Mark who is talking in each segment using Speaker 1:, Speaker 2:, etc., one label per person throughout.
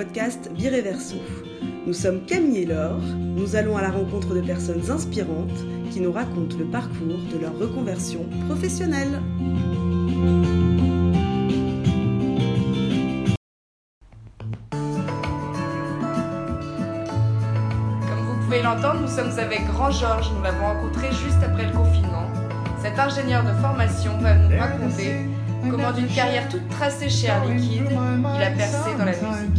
Speaker 1: podcast Bireverso. Nous sommes Camille et Laure. Nous allons à la rencontre de personnes inspirantes qui nous racontent le parcours de leur reconversion professionnelle.
Speaker 2: Comme vous pouvez l'entendre, nous sommes avec Grand Georges. Nous l'avons rencontré juste après le confinement. Cet ingénieur de formation va nous raconter comment d'une carrière toute tracée chez Air Liquide, il a percé dans la musique.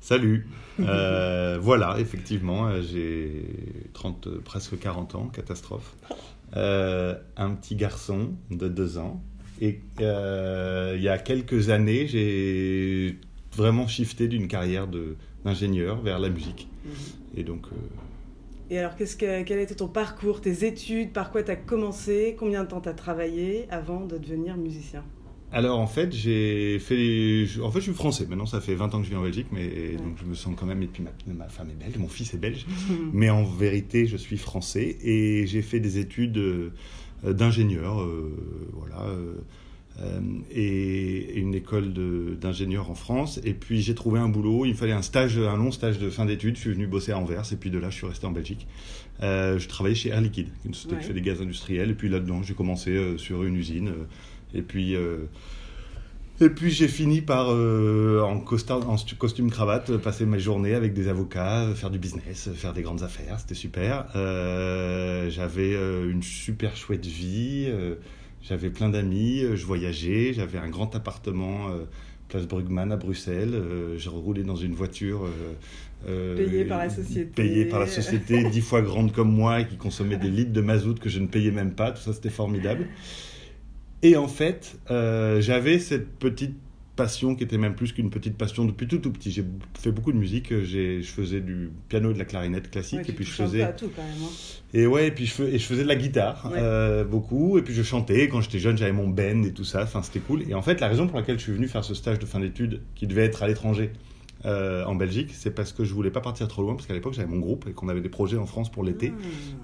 Speaker 3: Salut. Voilà, effectivement, euh, j'ai 30, euh, presque 40 ans, catastrophe. Euh, un petit garçon de 2 ans. Et il y a quelques années, j'ai vraiment shifté d'une carrière de- d'ingénieur vers la musique. Et donc, euh,
Speaker 1: Et alors, qu'est-ce que, quel a été ton parcours, tes études, par quoi tu as commencé, combien de temps tu as travaillé avant de devenir musicien?
Speaker 3: Alors en fait, j'ai fait. je- En fait, je suis français. Maintenant, ça fait 20 ans que je vis en Belgique, mais donc je me sens quand même. Et puis ma, ma femme est belge, mon fils est belge. Mais en vérité, je suis français et j'ai fait des études euh, d'ingénieur, euh, voilà, euh, et, et une école d'ingénieur en France. Et puis j'ai trouvé un boulot. Il me fallait un stage, un long stage de fin d'études. Je suis venu bosser à Anvers et puis de là, je suis resté en Belgique. Euh, je travaillais chez Air Liquide, une société
Speaker 1: Ouais.
Speaker 3: qui fait des gaz industriels. Et puis là-dedans, j'ai commencé euh, sur une usine. euh, et puis. euh, et puis j'ai fini par, euh, en, costard, en stu- costume cravate, euh, passer mes journées avec des avocats, euh, faire du business, euh, faire des grandes affaires, c'était super. Euh, j'avais euh, une super chouette vie, euh, j'avais plein d'amis, euh, je voyageais, j'avais un grand appartement, euh, place Brugman à Bruxelles, euh, je roulais dans une voiture... euh,
Speaker 1: Payée par la société.
Speaker 3: Payée par la société, dix fois grande comme moi, et qui consommait des litres de mazout que je ne payais même pas, tout ça c'était formidable. Et en fait, j'avais cette petite passion qui était même plus qu'une petite passion depuis tout tout petit. J'ai fait beaucoup de musique, j'ai, je faisais du piano et de la clarinette classique,
Speaker 1: Ouais,
Speaker 3: et puis je faisais...
Speaker 1: à tout quand même. hein.
Speaker 3: Et ouais, et puis je, fais- et je faisais de la guitare
Speaker 1: Ouais.
Speaker 3: euh, beaucoup, et puis je chantais. Quand j'étais jeune, j'avais mon band et tout ça. Enfin, c'était cool. Et en fait, la raison pour laquelle je suis venu faire ce stage de fin d'études, qui devait être à l'étranger, euh, en Belgique, c'est parce que je voulais pas partir trop loin, parce qu'à l'époque j'avais mon groupe et qu'on avait des projets en France pour l'été,
Speaker 1: Hmm.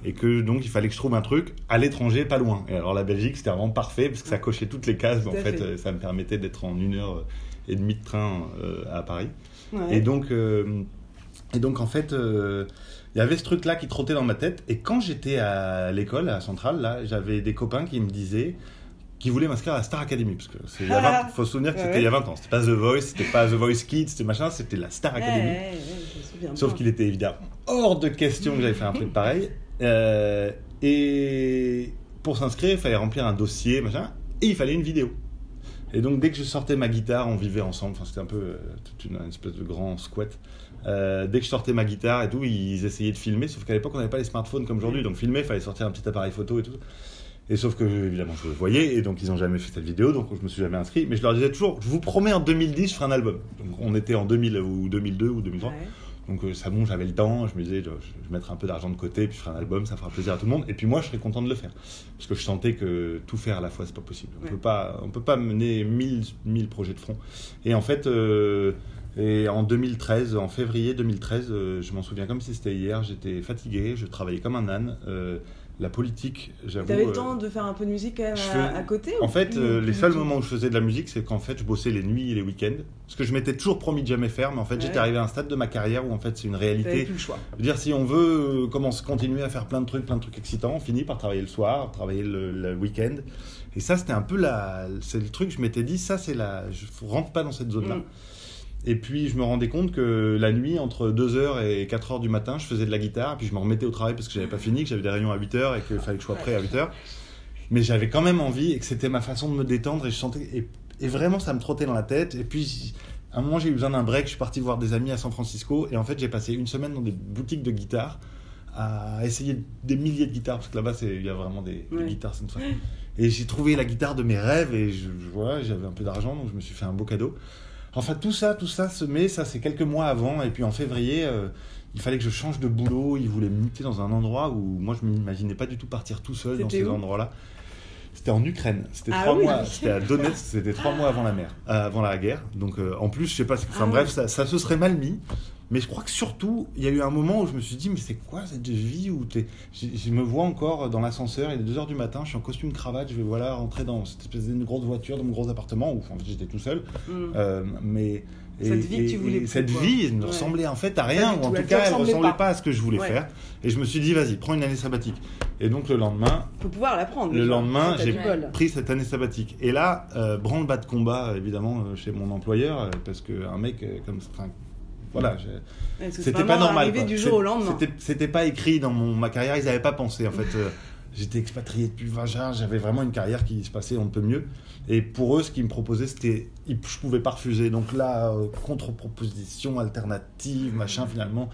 Speaker 3: et que donc il fallait que je trouve un truc à l'étranger, pas loin. Et alors la Belgique, c'était vraiment parfait parce que ça cochait toutes les cases.
Speaker 1: Tout
Speaker 3: En fait,
Speaker 1: fait.
Speaker 3: euh, ça me permettait d'être en une heure et demie de train euh, à Paris.
Speaker 1: Ouais.
Speaker 3: Et donc, euh, et donc en fait, il y avait ce truc-là qui trottait dans ma tête. Et quand j'étais à l'école, à Centrale, là, j'avais des copains qui me disaient qui voulaient m'inscrire à la Star Academy. Parce que il 20 faut se souvenir que
Speaker 1: Ouais,
Speaker 3: c'était
Speaker 1: ouais.
Speaker 3: il y a 20 ans. C'était pas The Voice, c'était pas The Voice Kids, c'était machin, c'était la Star Academy.
Speaker 1: ouais,
Speaker 3: Sauf qu'il était évidemment hors de question que j'avais fait un truc pareil. Euh, et pour s'inscrire, il fallait remplir un dossier, machin, et il fallait une vidéo. Et donc dès que je sortais ma guitare, on vivait ensemble. Enfin, c'était un peu euh, toute une, une espèce de grand squat. Euh, dès que je sortais ma guitare et tout, ils essayaient de filmer. Sauf qu'à l'époque, on n'avait pas les smartphones comme aujourd'hui. Donc filmer, il fallait sortir un petit appareil photo et tout. Et sauf que évidemment, je le voyais et donc ils n'ont jamais fait cette vidéo. Donc je me suis jamais inscrit. Mais je leur disais toujours, je vous promets en 2010, je ferai un album. Donc on était en 2000 ou 2002 ou 2003.
Speaker 1: Ouais.
Speaker 3: Donc euh, ça bon, j'avais le temps, je me disais, je, je mettrai un peu d'argent de côté, puis je ferai un album, ça fera plaisir à tout le monde. Et puis moi, je serais content de le faire. Parce que je sentais que tout faire à la fois, c'est pas possible. On
Speaker 1: Ouais.
Speaker 3: peut pas, on peut pas mener 1000, 1000 projets de front. Et en fait, euh, et en 2013, en février 2013, euh, je m'en souviens comme si c'était hier, j'étais fatigué, je travaillais comme un âne. Euh, la politique, j'avoue...
Speaker 1: T'avais le
Speaker 3: euh,
Speaker 1: temps de faire un peu de musique quand même à,
Speaker 3: fais-
Speaker 1: à côté
Speaker 3: en fait,
Speaker 1: plus-
Speaker 3: euh,
Speaker 1: plus
Speaker 3: les seuls moments où je faisais de la musique, c'est qu'en fait, je bossais les nuits et les week-ends. Ce que je m'étais toujours promis de jamais faire, mais en fait, j'étais arrivé à un stade de ma carrière où en fait, c'est une réalité.
Speaker 1: plus le choix.
Speaker 3: Je veux dire, si on veut euh, commencer, continuer à faire plein de trucs, plein de trucs excitants, on finit par travailler le soir, travailler le, le week-end. Et ça, c'était un peu la, c'est le truc. Je m'étais dit, ça, c'est la, je rentre pas dans cette zone-là.
Speaker 1: Mm.
Speaker 3: Et puis, je me rendais compte que la nuit, entre 2h et 4h du matin, je faisais de la guitare, puis je me remettais au travail parce que j'avais pas fini, que j'avais des réunions à 8h et qu'il fallait que je sois prêt à 8h. Mais j'avais quand même envie et que c'était ma façon de me détendre et je sentais, et, et vraiment, ça me trottait dans la tête. Et puis, à un moment, j'ai eu besoin d'un break, je suis parti voir des amis à San Francisco et en fait, j'ai passé une semaine dans des boutiques de guitare à essayer des milliers de guitares parce que là-bas, il y a vraiment des, guitares. Et j'ai trouvé la guitare de mes rêves et je, je- voilà, j'avais un peu d'argent donc je me suis fait un beau cadeau. Enfin, tout ça, tout ça se met, ça c'est quelques mois avant et puis en février, euh, il fallait que je change de boulot. Ils voulaient me muter dans un endroit où moi je m'imaginais pas du tout partir tout seul dans ces endroits-là. C'était en Ukraine. C'était
Speaker 1: Ah
Speaker 3: trois
Speaker 1: oui.
Speaker 3: mois. C'était à Donetsk. C'était trois mois avant la mer, euh, avant la guerre. Donc euh, en plus, je sais pas. Enfin
Speaker 1: Ah
Speaker 3: bref,
Speaker 1: oui.
Speaker 3: ça, ça se serait mal mis. Mais je crois que surtout, il y a eu un moment où je me suis dit, mais c'est quoi cette vie où t'es... Je, me vois encore dans l'ascenseur, il est 2h du matin, je suis en costume cravate, je vais voilà rentrer dans cette espèce de grosse voiture, dans mon gros appartement, où en fait, j'étais tout seul.
Speaker 1: Mm.
Speaker 3: Euh, mais
Speaker 1: Cette vie que tu voulais plus,
Speaker 3: cette
Speaker 1: quoi.
Speaker 3: vie ne
Speaker 1: Ouais.
Speaker 3: ressemblait en fait à rien ou en
Speaker 1: tout, elle
Speaker 3: cas elle
Speaker 1: ressemblait
Speaker 3: ressemblait
Speaker 1: pas.
Speaker 3: pas. à ce que je voulais
Speaker 1: Ouais.
Speaker 3: faire et je me suis dit vas-y prends une année sabbatique et donc le lendemain
Speaker 1: Faut pouvoir la prendre.
Speaker 3: le lendemain j'ai pris cette année sabbatique et là euh, branle-bas de combat évidemment euh, chez mon employeur parce que un mec comme voilà c'était pas normal
Speaker 1: arrivé
Speaker 3: quoi.
Speaker 1: du
Speaker 3: C'est-
Speaker 1: jour au lendemain?
Speaker 3: c'était- c'était pas écrit dans mon, ma carrière ils n'avaient pas pensé en fait euh, j'étais expatrié depuis 20 ans j'avais vraiment une carrière qui se passait on ne peut mieux et pour eux ce qu'ils me proposaient c'était je pouvais pas refuser donc là euh, contre-proposition alternative machin finalement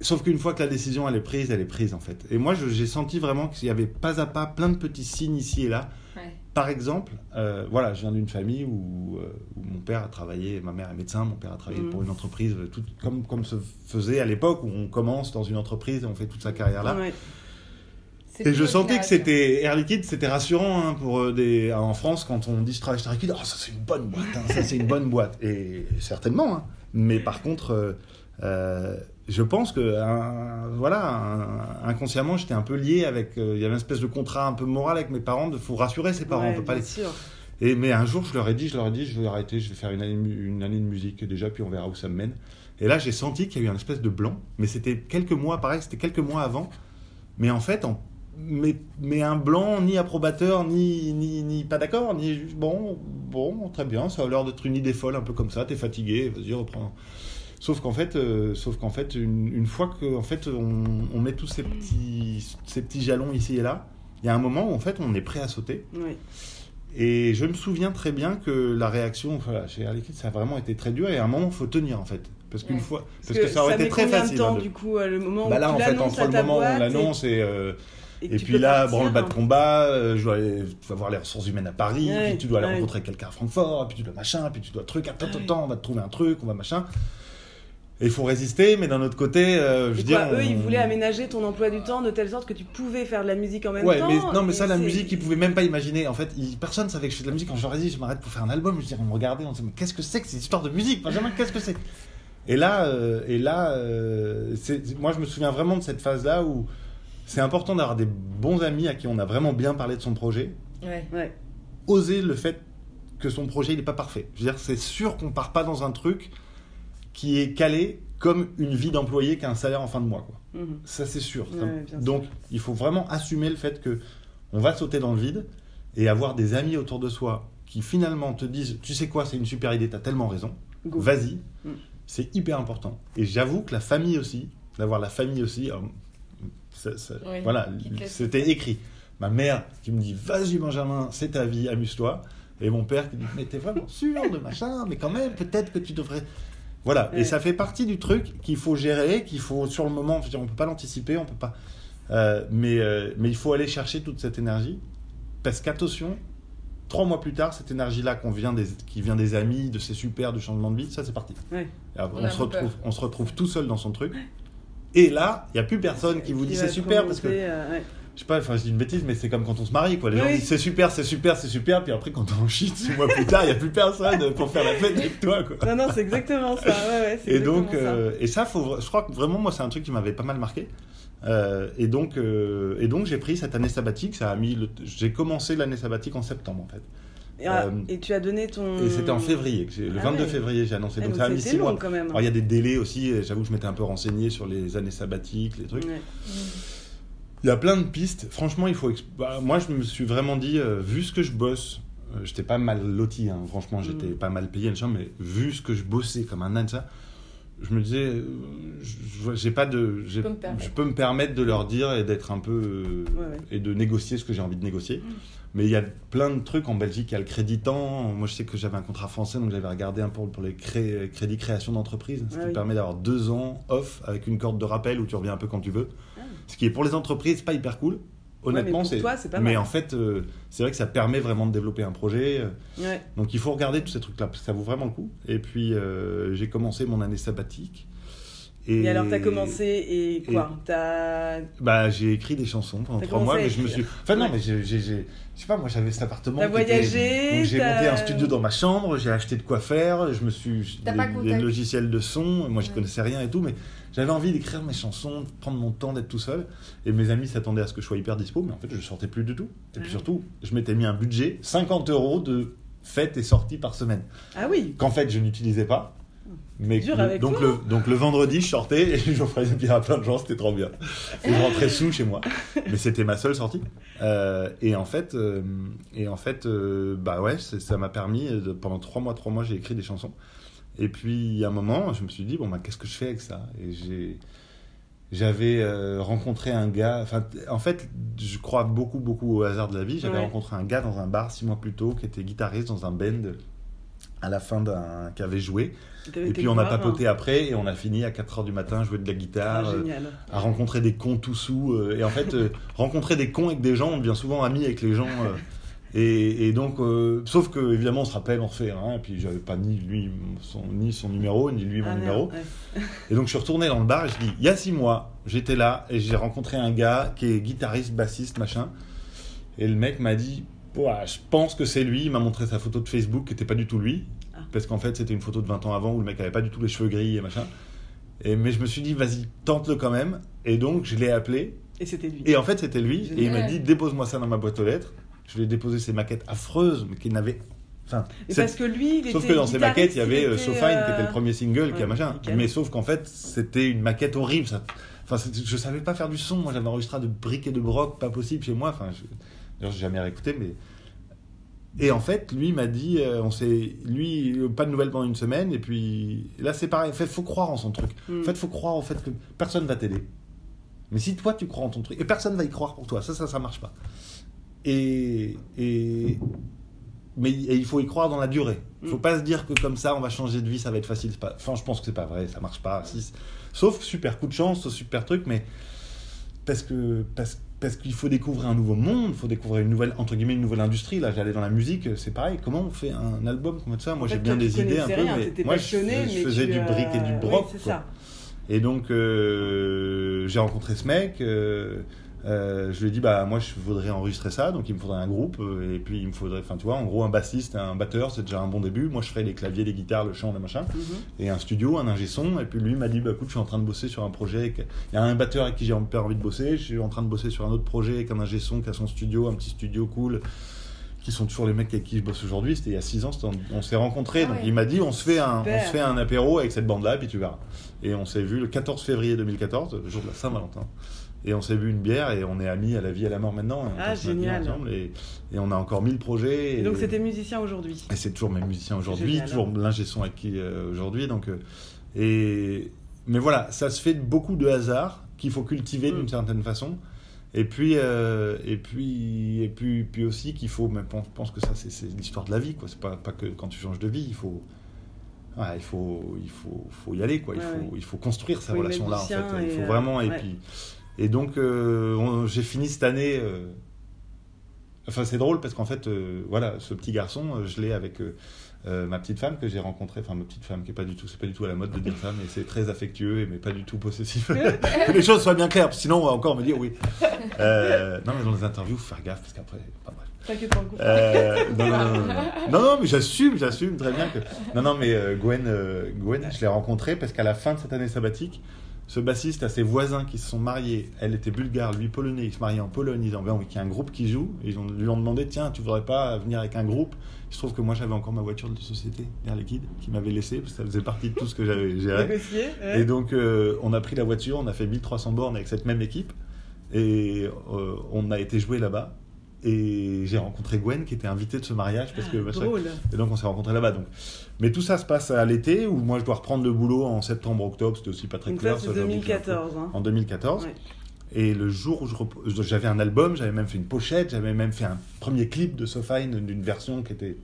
Speaker 3: sauf qu'une fois que la décision elle est prise elle est prise en fait et moi je- j'ai senti vraiment qu'il y avait pas à pas plein de petits signes ici et là. Par exemple, euh, voilà, je viens d'une famille où, euh, où mon père a travaillé, ma mère est médecin, mon père a travaillé
Speaker 1: Mhm.
Speaker 3: pour une entreprise, euh, tout, comme, comme se faisait à l'époque où on commence dans une entreprise et on fait toute sa carrière là.
Speaker 1: Ouais.
Speaker 3: Et je sentais que
Speaker 2: génération.
Speaker 3: c'était Air Liquide, c'était rassurant hein, pour des en France quand on dit je travaille chez Air Liquide, oh, ça c'est une bonne boîte, hein, ça c'est une bonne boîte et certainement. hein. Mais par contre, euh, je pense que un- voilà un- inconsciemment j'étais un peu lié avec, euh, il y avait une espèce de contrat un peu moral avec mes parents, de faut rassurer ses parents,
Speaker 1: Ouais,
Speaker 3: on peut pas les
Speaker 1: sûr.
Speaker 3: et, mais un jour, je leur ai dit, je leur ai dit, je vais arrêter, je vais faire une année, une année de musique déjà, puis on verra où ça me mène. Et là, j'ai senti qu'il y a eu un espèce de blanc, mais c'était quelques mois, pareil, c'était quelques mois avant. Mais en fait, en- mais, mais un blanc ni approbateur, ni, ni, ni pas d'accord, ni bon, bon, très bien, ça a l'air d'être une idée folle, un peu comme ça, t'es fatigué, vas-y, reprends. Sauf qu'en fait, euh, sauf qu'en fait une, une fois que en fait, on, on met tous ces petits, ces petits jalons ici et là, il y a un moment où en fait, on est prêt à sauter.
Speaker 1: Ouais.
Speaker 3: Et je me souviens très bien que la réaction voilà, chez Air Liquide, ça a vraiment été très dur. Et à un moment, il faut tenir en fait. Parce qu'une
Speaker 2: Ouais.
Speaker 3: fois, parce, que, ça aurait été très facile.
Speaker 1: temps
Speaker 3: hein, de-
Speaker 1: du coup le moment
Speaker 3: Bah là,
Speaker 1: où
Speaker 3: en fait, entre le moment où on
Speaker 1: boîte
Speaker 3: l'annonce et, euh,
Speaker 1: et,
Speaker 3: et,
Speaker 1: que
Speaker 3: puis là,
Speaker 1: partir.
Speaker 3: branle bas de combat, euh, je dois aller, tu vas voir les ressources humaines à Paris,
Speaker 1: Ouais,
Speaker 3: puis tu dois aller
Speaker 1: ouais.
Speaker 3: rencontrer quelqu'un à Francfort, puis tu dois machin, puis tu dois truc, attends,
Speaker 1: Ah
Speaker 3: attends, attends, on va te trouver un truc, on va machin. Et il faut résister, mais d'un autre côté, euh, je
Speaker 1: Et
Speaker 3: veux dire.
Speaker 1: quoi, eux,
Speaker 3: on-
Speaker 1: ils voulaient aménager ton emploi du temps de telle sorte que tu pouvais faire de la musique en même
Speaker 3: Ouais,
Speaker 1: temps.
Speaker 3: mais non, mais ça, la musique, ils pouvaient même pas imaginer. En fait, ils- personne savait que je fais de la musique. Quand je leur ai dit, je m'arrête pour faire un album, je dirais, on me regardait, on se disait, mais qu'est-ce que c'est que cette histoire de musique? Benjamin, qu'est-ce que c'est? Et là, euh, et là euh, moi, je me souviens vraiment de cette phase-là où c'est important d'avoir des bons amis à qui on a vraiment bien parlé de son projet.
Speaker 2: Ouais.
Speaker 1: Ouais.
Speaker 3: Oser le fait que son projet, il n'est pas parfait. Je veux dire, c'est sûr qu'on part pas dans un truc qui est calé comme une vie d'employé qu'un salaire en fin de mois. Quoi.
Speaker 1: Mhm.
Speaker 3: Ça, c'est sûr.
Speaker 1: Ouais, bien sûr.
Speaker 3: Donc, il faut vraiment assumer le fait que on va sauter dans le vide et avoir des amis autour de soi qui finalement te disent Tu sais quoi, c'est une super idée, t'as tellement raison, vas-y.
Speaker 1: Mm.
Speaker 3: C'est hyper important. Et j'avoue que la famille aussi, d'avoir la famille aussi, euh, ça- ça-
Speaker 2: Oui,
Speaker 3: voilà, c'était écrit. Ma mère qui me dit Vas-y, Benjamin, c'est ta vie, amuse-toi. Et mon père qui dit Mais t'es vraiment sûr de machin, mais quand même, peut-être que tu devrais. Voilà,
Speaker 1: Ouais.
Speaker 3: et ça fait partie du truc qu'il faut gérer, qu'il faut sur le moment, je veux dire, on peut pas l'anticiper, on peut pas. Euh, mais, euh, mais il faut aller chercher toute cette énergie, parce qu'attention, trois mois plus tard, cette énergie-là qu'on vient des, qui vient des amis, de ces super, du changement de vie, ça c'est parti.
Speaker 1: Ouais.
Speaker 3: Et après,
Speaker 2: On
Speaker 3: se retrouve,
Speaker 2: peur.
Speaker 3: on se retrouve tout seul dans son truc. Et là, il n'y a plus personne qui vous dit c'est super, parce que
Speaker 1: euh, ouais.
Speaker 3: Je sais pas, enfin je dis une bêtise, mais c'est comme quand on se marie, quoi. Les gens disent c'est super, c'est super, c'est super, puis après quand on chie six mois plus tard, il n'y a plus personne pour faire la fête avec toi, quoi.
Speaker 1: Non, non, c'est exactement ça. Ouais, ouais, c'est
Speaker 3: Et donc,
Speaker 1: ça.
Speaker 3: euh, et ça, faut, je crois que vraiment, moi, c'est un truc qui m'avait pas mal marqué. Euh, et donc, euh, et donc, j'ai pris cette année sabbatique. Ça a mis, le- j'ai commencé l'année sabbatique en septembre, en fait.
Speaker 1: Et, ah,
Speaker 3: euh,
Speaker 1: et tu as donné ton.
Speaker 3: Et c'était en février, le
Speaker 1: Ah
Speaker 3: 22
Speaker 1: ouais.
Speaker 3: février, j'ai annoncé.
Speaker 1: Ah,
Speaker 3: donc,
Speaker 1: donc
Speaker 3: ça a mis
Speaker 1: c'était
Speaker 3: six
Speaker 1: long
Speaker 3: mois.
Speaker 1: quand même.
Speaker 3: Alors, il y a des délais aussi. J'avoue que je m'étais un peu renseigné sur les années sabbatiques, les trucs.
Speaker 1: Ouais.
Speaker 3: Il y a plein de pistes. Franchement, il faut. bah, moi, je me suis vraiment dit, euh, vu ce que je bosse, euh, j'étais pas mal loti, hein, franchement, j'étais
Speaker 1: Mm.
Speaker 3: pas mal payé, mais vu ce que je bossais comme un âne, ça, je me disais, euh, j'ai pas de.
Speaker 2: peux
Speaker 3: je peux me permettre de leur dire et d'être un peu. euh,
Speaker 1: Ouais, ouais.
Speaker 3: et de négocier ce que j'ai envie de négocier. Mais il y a plein de trucs en Belgique, il y a le crédit temps. Moi, je sais que j'avais un contrat français, donc j'avais regardé un peu pour les cré- crédits création d'entreprise, ce
Speaker 1: Ah
Speaker 3: qui
Speaker 1: oui.
Speaker 3: permet d'avoir deux ans off avec une corde de rappel où tu reviens un peu quand tu veux. Ce qui est pour les entreprises pas hyper cool. Honnêtement,
Speaker 1: mais pour
Speaker 3: c'est.
Speaker 1: toi, c'est pas
Speaker 3: mais en fait, euh, c'est vrai que ça permet vraiment de développer un projet. euh,
Speaker 1: Ouais.
Speaker 3: donc il faut regarder tous ces trucs-là, parce que ça vaut vraiment le coup. Et puis euh, j'ai commencé mon année sabbatique.
Speaker 1: Et, alors, t'as commencé et quoi? T'as.
Speaker 3: Bah, j'ai écrit des chansons pendant trois mois, mais je me suis. Enfin, non,
Speaker 1: Ouais.
Speaker 3: mais j'ai. j'ai- j'ai- Je sais pas, moi j'avais cet appartement.
Speaker 1: T'as voyagé,
Speaker 3: donc J'ai monté un studio dans ma chambre, j'ai acheté de quoi faire, je me suis.
Speaker 2: T'as pas
Speaker 3: des
Speaker 2: contacté-
Speaker 3: logiciels de son, moi je
Speaker 2: Ouais.
Speaker 3: connaissais rien et tout, mais j'avais envie d'écrire mes chansons, de prendre mon temps, d'être tout seul. Et mes amis s'attendaient à ce que je sois hyper dispo, mais en fait je sortais plus du tout. Et puis
Speaker 1: Ah.
Speaker 3: surtout, je m'étais mis un budget 50 euros de fêtes et sorties par semaine,
Speaker 1: Ah oui
Speaker 3: qu'en fait je n'utilisais pas. Mais
Speaker 1: Dur avec
Speaker 3: donc,
Speaker 1: toi,
Speaker 3: le, donc le vendredi, je sortais et j'offrais des bières à plein de gens, c'était trop bien. Et je rentrais sous chez moi. Mais c'était ma seule sortie. Euh, et en fait, euh, et en fait euh, bah ouais, ça m'a permis, de, pendant trois mois, trois mois, j'ai écrit des chansons. Et puis, à un moment, je me suis dit, bon, bah, qu'est-ce que je fais avec ça? Et j'ai. J'avais euh, rencontré un gars, enfin, en fait, je crois beaucoup, beaucoup au hasard de la vie. J'avais
Speaker 1: Ouais.
Speaker 3: rencontré un gars dans un bar six mois plus tôt qui était guitariste dans un band à la fin d'un. qui avait joué. Et puis on a
Speaker 1: voir,
Speaker 3: papoté après et on a fini à 4h du matin à jouer de la
Speaker 1: hein. Ah,
Speaker 3: guitare, euh, à rencontrer des cons tout sous. euh, et en fait, euh, rencontrer des cons avec des gens, on devient souvent amis avec les gens. Et, et donc, euh, sauf que évidemment, on se rappelle, on se fait rien. Et puis j'avais pas ni lui son, ni son numéro, ni lui mon
Speaker 1: Ah, merde,
Speaker 3: numéro.
Speaker 1: ouais.
Speaker 3: Et donc je suis retourné dans le bar et je dis, il y a six mois, j'étais là et j'ai rencontré un gars qui est guitariste, bassiste, machin. Et le mec m'a dit, je pense que c'est lui. Il m'a montré sa photo de Facebook qui n'était pas du tout lui.
Speaker 1: Ah.
Speaker 3: Parce qu'en fait, c'était une photo de 20 ans avant où le mec avait pas du tout les cheveux gris et machin. Et, mais je me suis dit, vas-y, tente-le quand même. Et donc, je l'ai appelé.
Speaker 1: Et c'était lui.
Speaker 3: Et en fait, c'était lui. Et il m'a dit, dépose-moi ça dans ma boîte aux lettres. Je lui ai déposé ses maquettes affreuses, mais qu'il n'avait. Enfin,
Speaker 1: parce que lui, il
Speaker 3: Sauf
Speaker 1: était
Speaker 3: que dans ces maquettes, il y avait
Speaker 1: il
Speaker 3: euh,
Speaker 1: était,
Speaker 3: So Fine, qui était le
Speaker 1: euh,
Speaker 3: premier single, qui a
Speaker 1: ouais,
Speaker 3: machin.
Speaker 1: nickel.
Speaker 3: Mais sauf qu'en fait, c'était une maquette horrible. Ça... Enfin, je savais pas faire du son. Moi, j'avais enregistré de briques et de broc, pas possible chez moi. Enfin, je... j'ai jamais réécouté, mais. Et en fait, lui m'a dit, euh, on s'est, lui, pas de nouvelles pendant une semaine, et puis là, c'est pareil. En fait, faut croire en son truc.
Speaker 1: Hmm.
Speaker 3: En fait, faut croire au fait que personne va t'aider. Mais si toi, tu crois en ton truc, et personne va y croire pour toi, ça, ça, ça marche pas. Et, et mais et il faut y croire dans la durée. Il faut
Speaker 1: Mm.
Speaker 3: pas se dire que comme ça, on va changer de vie, ça va être facile. Pas... Enfin, je pense que c'est pas vrai, ça marche pas. Si- Sauf super coup de chance, super truc, mais parce que parce, parce qu'il faut découvrir un nouveau monde, il faut découvrir une nouvelle entre guillemets une nouvelle industrie. Là, j'allais dans la musique, c'est pareil. Comment on fait un album comme ça? Moi, j'ai bien des idées un peu,
Speaker 1: rien,
Speaker 3: mais moi, je, faisais du brick et du
Speaker 1: euh,
Speaker 3: broc.
Speaker 1: oui.
Speaker 3: Et donc, euh, j'ai rencontré ce mec. euh, euh, je lui ai dit, bah, moi, je voudrais enregistrer ça. Donc, il me faudrait un groupe. euh, et puis, il me faudrait, enfin, tu vois, en gros, un bassiste, un batteur, c'est déjà un bon début. Moi, je ferais les claviers, les guitares, le chant, le machin.
Speaker 1: Mhm.
Speaker 3: Et un studio, un ingé son. Et puis, lui m'a dit, bah, écoute, je suis en train de bosser sur un projet. Il y a un batteur avec qui j'ai hyper envie de bosser. Je suis en train de bosser sur un autre projet avec un ingé son qui a son studio, un petit studio cool. Qui sont toujours les mecs avec qui je bosse aujourd'hui. C'était il y a 6 ans, on s'est rencontrés.
Speaker 2: Ah
Speaker 3: donc,
Speaker 2: ouais.
Speaker 3: il m'a dit, on se fait un, on se fait un apéro avec cette bande-là, et puis tu verras. Et on s'est vu le 14 février 2014, le jour de la Saint-Valentin. Et on s'est bu une bière et on est amis à la vie et à la mort maintenant. Et on
Speaker 1: Ah, génial.
Speaker 3: ensemble et, et on a encore mille projets.
Speaker 1: Et donc c'était musicien aujourd'hui.
Speaker 3: et c'est toujours mes musiciens aujourd'hui, toujours l'ingé son avec qui euh, aujourd'hui. Donc, euh, et, mais voilà, ça se fait beaucoup de hasard qu'il faut cultiver
Speaker 1: Mm.
Speaker 3: d'une certaine façon. Et puis, euh, et puis, et puis, puis aussi qu'il faut, mais je pense que ça c'est l'histoire de la vie, quoi. C'est pas, pas que quand tu changes de vie, il faut, ouais, il faut, il faut, faut y aller, quoi. Il
Speaker 1: Ouais,
Speaker 3: faut,
Speaker 1: ouais.
Speaker 3: il faut construire sa
Speaker 1: Faut y
Speaker 3: relation là, en fait. Il faut vraiment, et puis, et donc, euh, j'ai fini cette année. euh, Enfin, c'est drôle parce qu'en fait, euh, voilà, ce petit garçon, je l'ai avec ma petite femme que j'ai rencontrée. Enfin, ma petite femme qui est pas du tout, c'est pas du tout à la mode de dire ça, mais c'est très affectueux et mais pas du tout possessif. que les choses soient bien claires, sinon on va encore me dire oui. Non, mais dans les interviews, faut faire gaffe parce qu'après, pas bref.
Speaker 1: T'inquiète pas.
Speaker 3: Euh, non, non, non, non, non. Mais j'assume, j'assume très bien que. Non, non, mais Gwen, Gwen, je l'ai rencontrée parce qu'à la fin de cette année sabbatique, ce bassiste a ses voisins qui se sont mariés. Elle était bulgare, lui polonais. Ils se mariaient en Pologne. Ils ont envie qu'il y a un groupe qui joue. Ils ont, lui ont demandé Tiens, tu voudrais pas venir avec un groupe? Il se trouve que moi, j'avais encore ma voiture de société, Air Liquide, qui m'avait laissé parce que ça faisait partie de tout ce que j'avais géré.
Speaker 1: Ouais.
Speaker 3: Et donc, euh, on a pris la voiture, on a fait 1300 bornes avec cette même équipe. Et euh, on a été jouer là-bas. Et j'ai rencontré Gwen qui était invitée de ce mariage parce que
Speaker 1: Ah.
Speaker 3: Et donc on s'est rencontrés là-bas. Donc. Mais tout ça se passe à l'été où moi je dois reprendre le boulot en septembre-octobre. C'était aussi pas très
Speaker 1: Donc
Speaker 3: clair.
Speaker 1: ça c'est
Speaker 3: ça, j'avoue que j'ai un peu-
Speaker 1: 2014. hein.
Speaker 3: En 2014.
Speaker 1: Ouais.
Speaker 3: Et le jour où rep- j'avais un album, j'avais même fait une pochette, j'avais même fait un premier clip de Sofine d'une version qui était.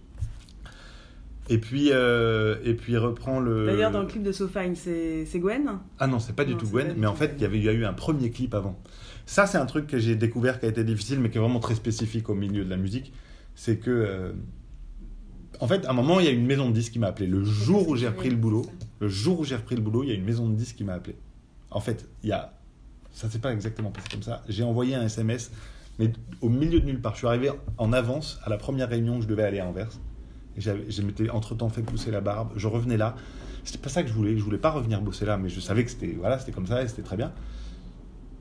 Speaker 3: Et puis, euh, et puis reprend le.
Speaker 1: D'ailleurs dans le clip de Sofine, c'est Gwen?
Speaker 3: Ah non, c'est pas du
Speaker 1: Non,
Speaker 3: tout Gwen, mais en fait, il y avait y a eu un premier clip avant. Ça, c'est un truc que j'ai découvert qui a été difficile, mais qui est vraiment très spécifique au milieu de la musique. C'est que. euh, En fait, à un moment, il y a une maison de disques qui m'a appelé. Le jour où j'ai repris le boulot, le jour où j'ai repris le boulot, il y a une maison de disques qui m'a appelé. En fait, il y a. Ça s'est pas exactement passé comme ça. J'ai envoyé un SMS, mais au milieu de nulle part. Je suis arrivé en avance à la première réunion où je devais aller à Anvers. Je m'étais entre-temps fait pousser la barbe. Je revenais là. C'était pas ça que je voulais. Je voulais pas revenir bosser là, mais je savais que c'était voilà, c'était comme ça et c'était très bien.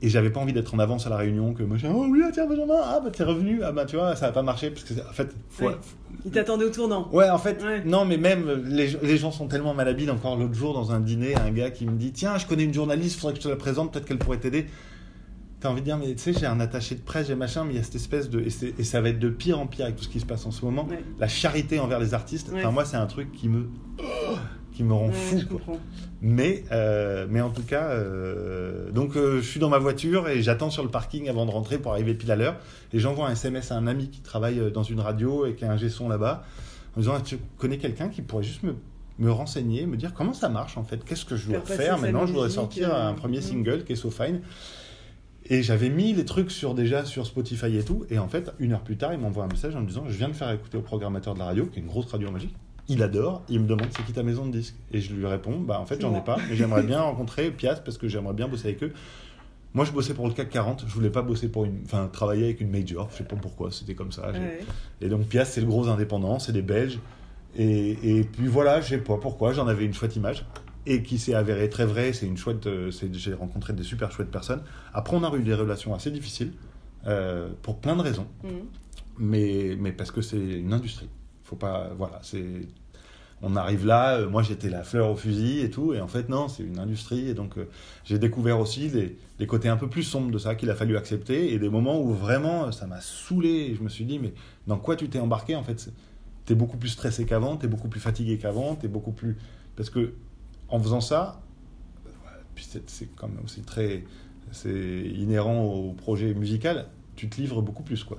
Speaker 3: Et j'avais pas envie d'être en avance à la réunion, que moi je oh oui, tiens, Benjamin, ah bah t'es revenu, ah bah tu vois, ça va pas marché, parce que en fait, faut-
Speaker 1: Ouais. Il t'attendait au tournant.
Speaker 3: Ouais, en fait,
Speaker 1: Ouais.
Speaker 3: non, mais même les, les gens sont tellement malhabiles. Encore l'autre jour, dans un dîner, un gars qui me dit Tiens, je connais une journaliste, faudrait que je te la présente, peut-être qu'elle pourrait t'aider. T'as envie de dire, mais tu sais, j'ai un attaché de presse, j'ai machin, mais il y a cette espèce de. Et, ça va être de pire en pire avec tout ce qui se passe en ce moment.
Speaker 1: Ouais.
Speaker 3: La charité envers les artistes, enfin, moi, c'est un truc qui me. Qui me rend
Speaker 1: Ouais,
Speaker 3: fou. quoi. Mais, euh, mais en tout cas, euh, donc euh, je suis dans ma voiture et j'attends sur le parking avant de rentrer pour arriver pile à l'heure. Et j'envoie un SMS à un ami qui travaille dans une radio et qui a un gesson là-bas en disant Tu connais quelqu'un qui pourrait juste me, me renseigner, me dire comment ça marche en fait? Qu'est-ce que je dois
Speaker 1: Faire
Speaker 3: Maintenant, je voudrais sortir un premier single qui est So Fine. Et j'avais mis les trucs sur déjà sur Spotify et tout. Et en fait, une heure plus tard, il m'envoie un message en me disant Je viens de faire écouter au programmateur de la radio, qui est une grosse radio magique. Il adore, il me demande c'est qui ta maison de disques? Et je lui réponds Bah en fait, j'en ai pas, mais j'aimerais bien rencontrer Pias parce que j'aimerais bien bosser avec eux. Moi, je bossais pour le CAC 40, je voulais pas bosser pour une. Enfin, travailler avec une major, je sais pas pourquoi, c'était comme ça.
Speaker 1: Ouais.
Speaker 3: Et donc, Pias, c'est le gros indépendant, c'est des Belges. Et, et puis voilà, je sais pas pourquoi, j'en avais une chouette image. Et qui s'est avérée très vraie, c'est une chouette. euh, J'ai rencontré des super chouettes personnes. Après, on a eu des relations assez difficiles, euh, pour plein de raisons
Speaker 1: Mhm.
Speaker 3: mais, mais parce que c'est une industrie. Faut pas, voilà, c'est, on arrive là. euh, moi, j'étais la fleur au fusil et tout, et en fait, non, c'est une industrie. Et donc, euh, j'ai découvert aussi les côtés un peu plus sombres de ça qu'il a fallu accepter, et des moments où vraiment, euh, ça m'a saoulé. Je me suis dit, mais dans quoi tu t'es embarqué En fait, t'es beaucoup plus stressé qu'avant, t'es beaucoup plus fatigué qu'avant, t'es beaucoup plus, parce que en faisant ça, puis c'est, quand même aussi très, c'est inhérent au projet musical. Tu te livres beaucoup plus, quoi.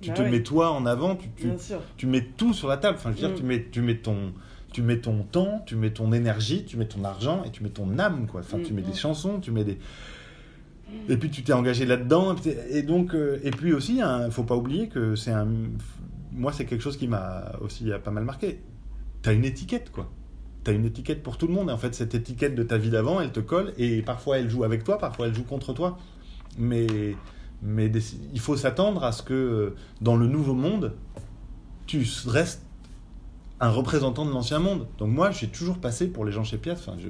Speaker 3: Tu
Speaker 1: Bah
Speaker 3: te
Speaker 1: ouais.
Speaker 3: mets toi en avant, tu, tu, tu mets tout sur la table. Enfin, je veux dire,
Speaker 1: Mm.
Speaker 3: tu, mets, tu, mets ton, tu mets ton temps, tu mets ton énergie, tu mets ton argent et tu mets ton âme. Quoi. Enfin, tu
Speaker 1: Mm.
Speaker 3: mets des chansons, tu mets des. Et puis tu t'es engagé là-dedans. Et, donc, euh, et puis aussi, il faut pas oublier que c'est un. Moi, c'est quelque chose qui m'a aussi euh, pas mal marqué. Tu as une étiquette, quoi. Tu as une étiquette pour tout le monde. Et en fait, cette étiquette de ta vie d'avant, elle te colle. Et parfois, elle joue avec toi, parfois, elle joue contre toi. Mais, mais il faut s'attendre à ce que euh, dans le nouveau monde, tu restes un représentant de l'ancien monde. Donc moi, j'ai toujours passé pour les gens chez. Enfin, je,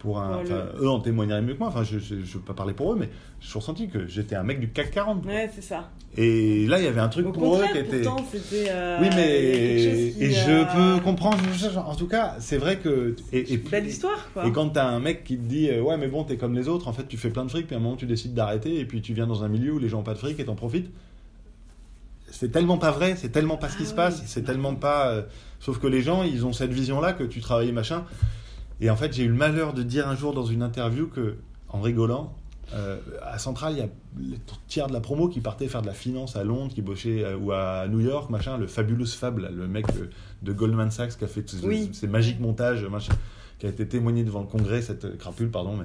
Speaker 3: pour un,
Speaker 1: Ouais, le-
Speaker 3: enfin, eux en témoigneraient mieux que moi. Enfin, je ne veux pas parler pour eux, mais j'ai toujours senti que j'étais un mec du CAC 40. quoi.
Speaker 1: Ouais, c'est ça.
Speaker 3: Et là, il y avait un truc
Speaker 1: Au
Speaker 3: pour eux qui était.
Speaker 1: pourtant, c'était. euh,
Speaker 3: Oui, mais
Speaker 1: qui,
Speaker 3: et je
Speaker 1: euh,
Speaker 3: peux comprendre. En tout cas, c'est vrai que et, et
Speaker 1: Belle histoire, quoi.
Speaker 3: et quand t'as un mec qui te dit euh, ouais mais bon t'es comme les autres, en fait tu fais plein de fric, puis à un moment tu décides d'arrêter et puis tu viens dans un milieu où les gens ont pas de fric et t'en profites. C'est tellement pas vrai, c'est tellement pas ce qui
Speaker 1: Ah
Speaker 3: se passe,
Speaker 1: oui.
Speaker 3: c'est tellement pas. euh, Sauf que les gens ils ont cette vision là que tu travailles machin. Et en fait j'ai eu le malheur de dire un jour dans une interview que en rigolant. euh, à Central, il y a le tiers de la promo qui partait faire de la finance à Londres, qui bossait euh, ou à New York, machin, le Fabulous Fab, là, le mec euh, de Goldman Sachs qui a fait tous ces-
Speaker 1: Oui.
Speaker 3: ces magiques montages, machin qui a été témoigné devant le Congrès, cette crapule, pardon, mais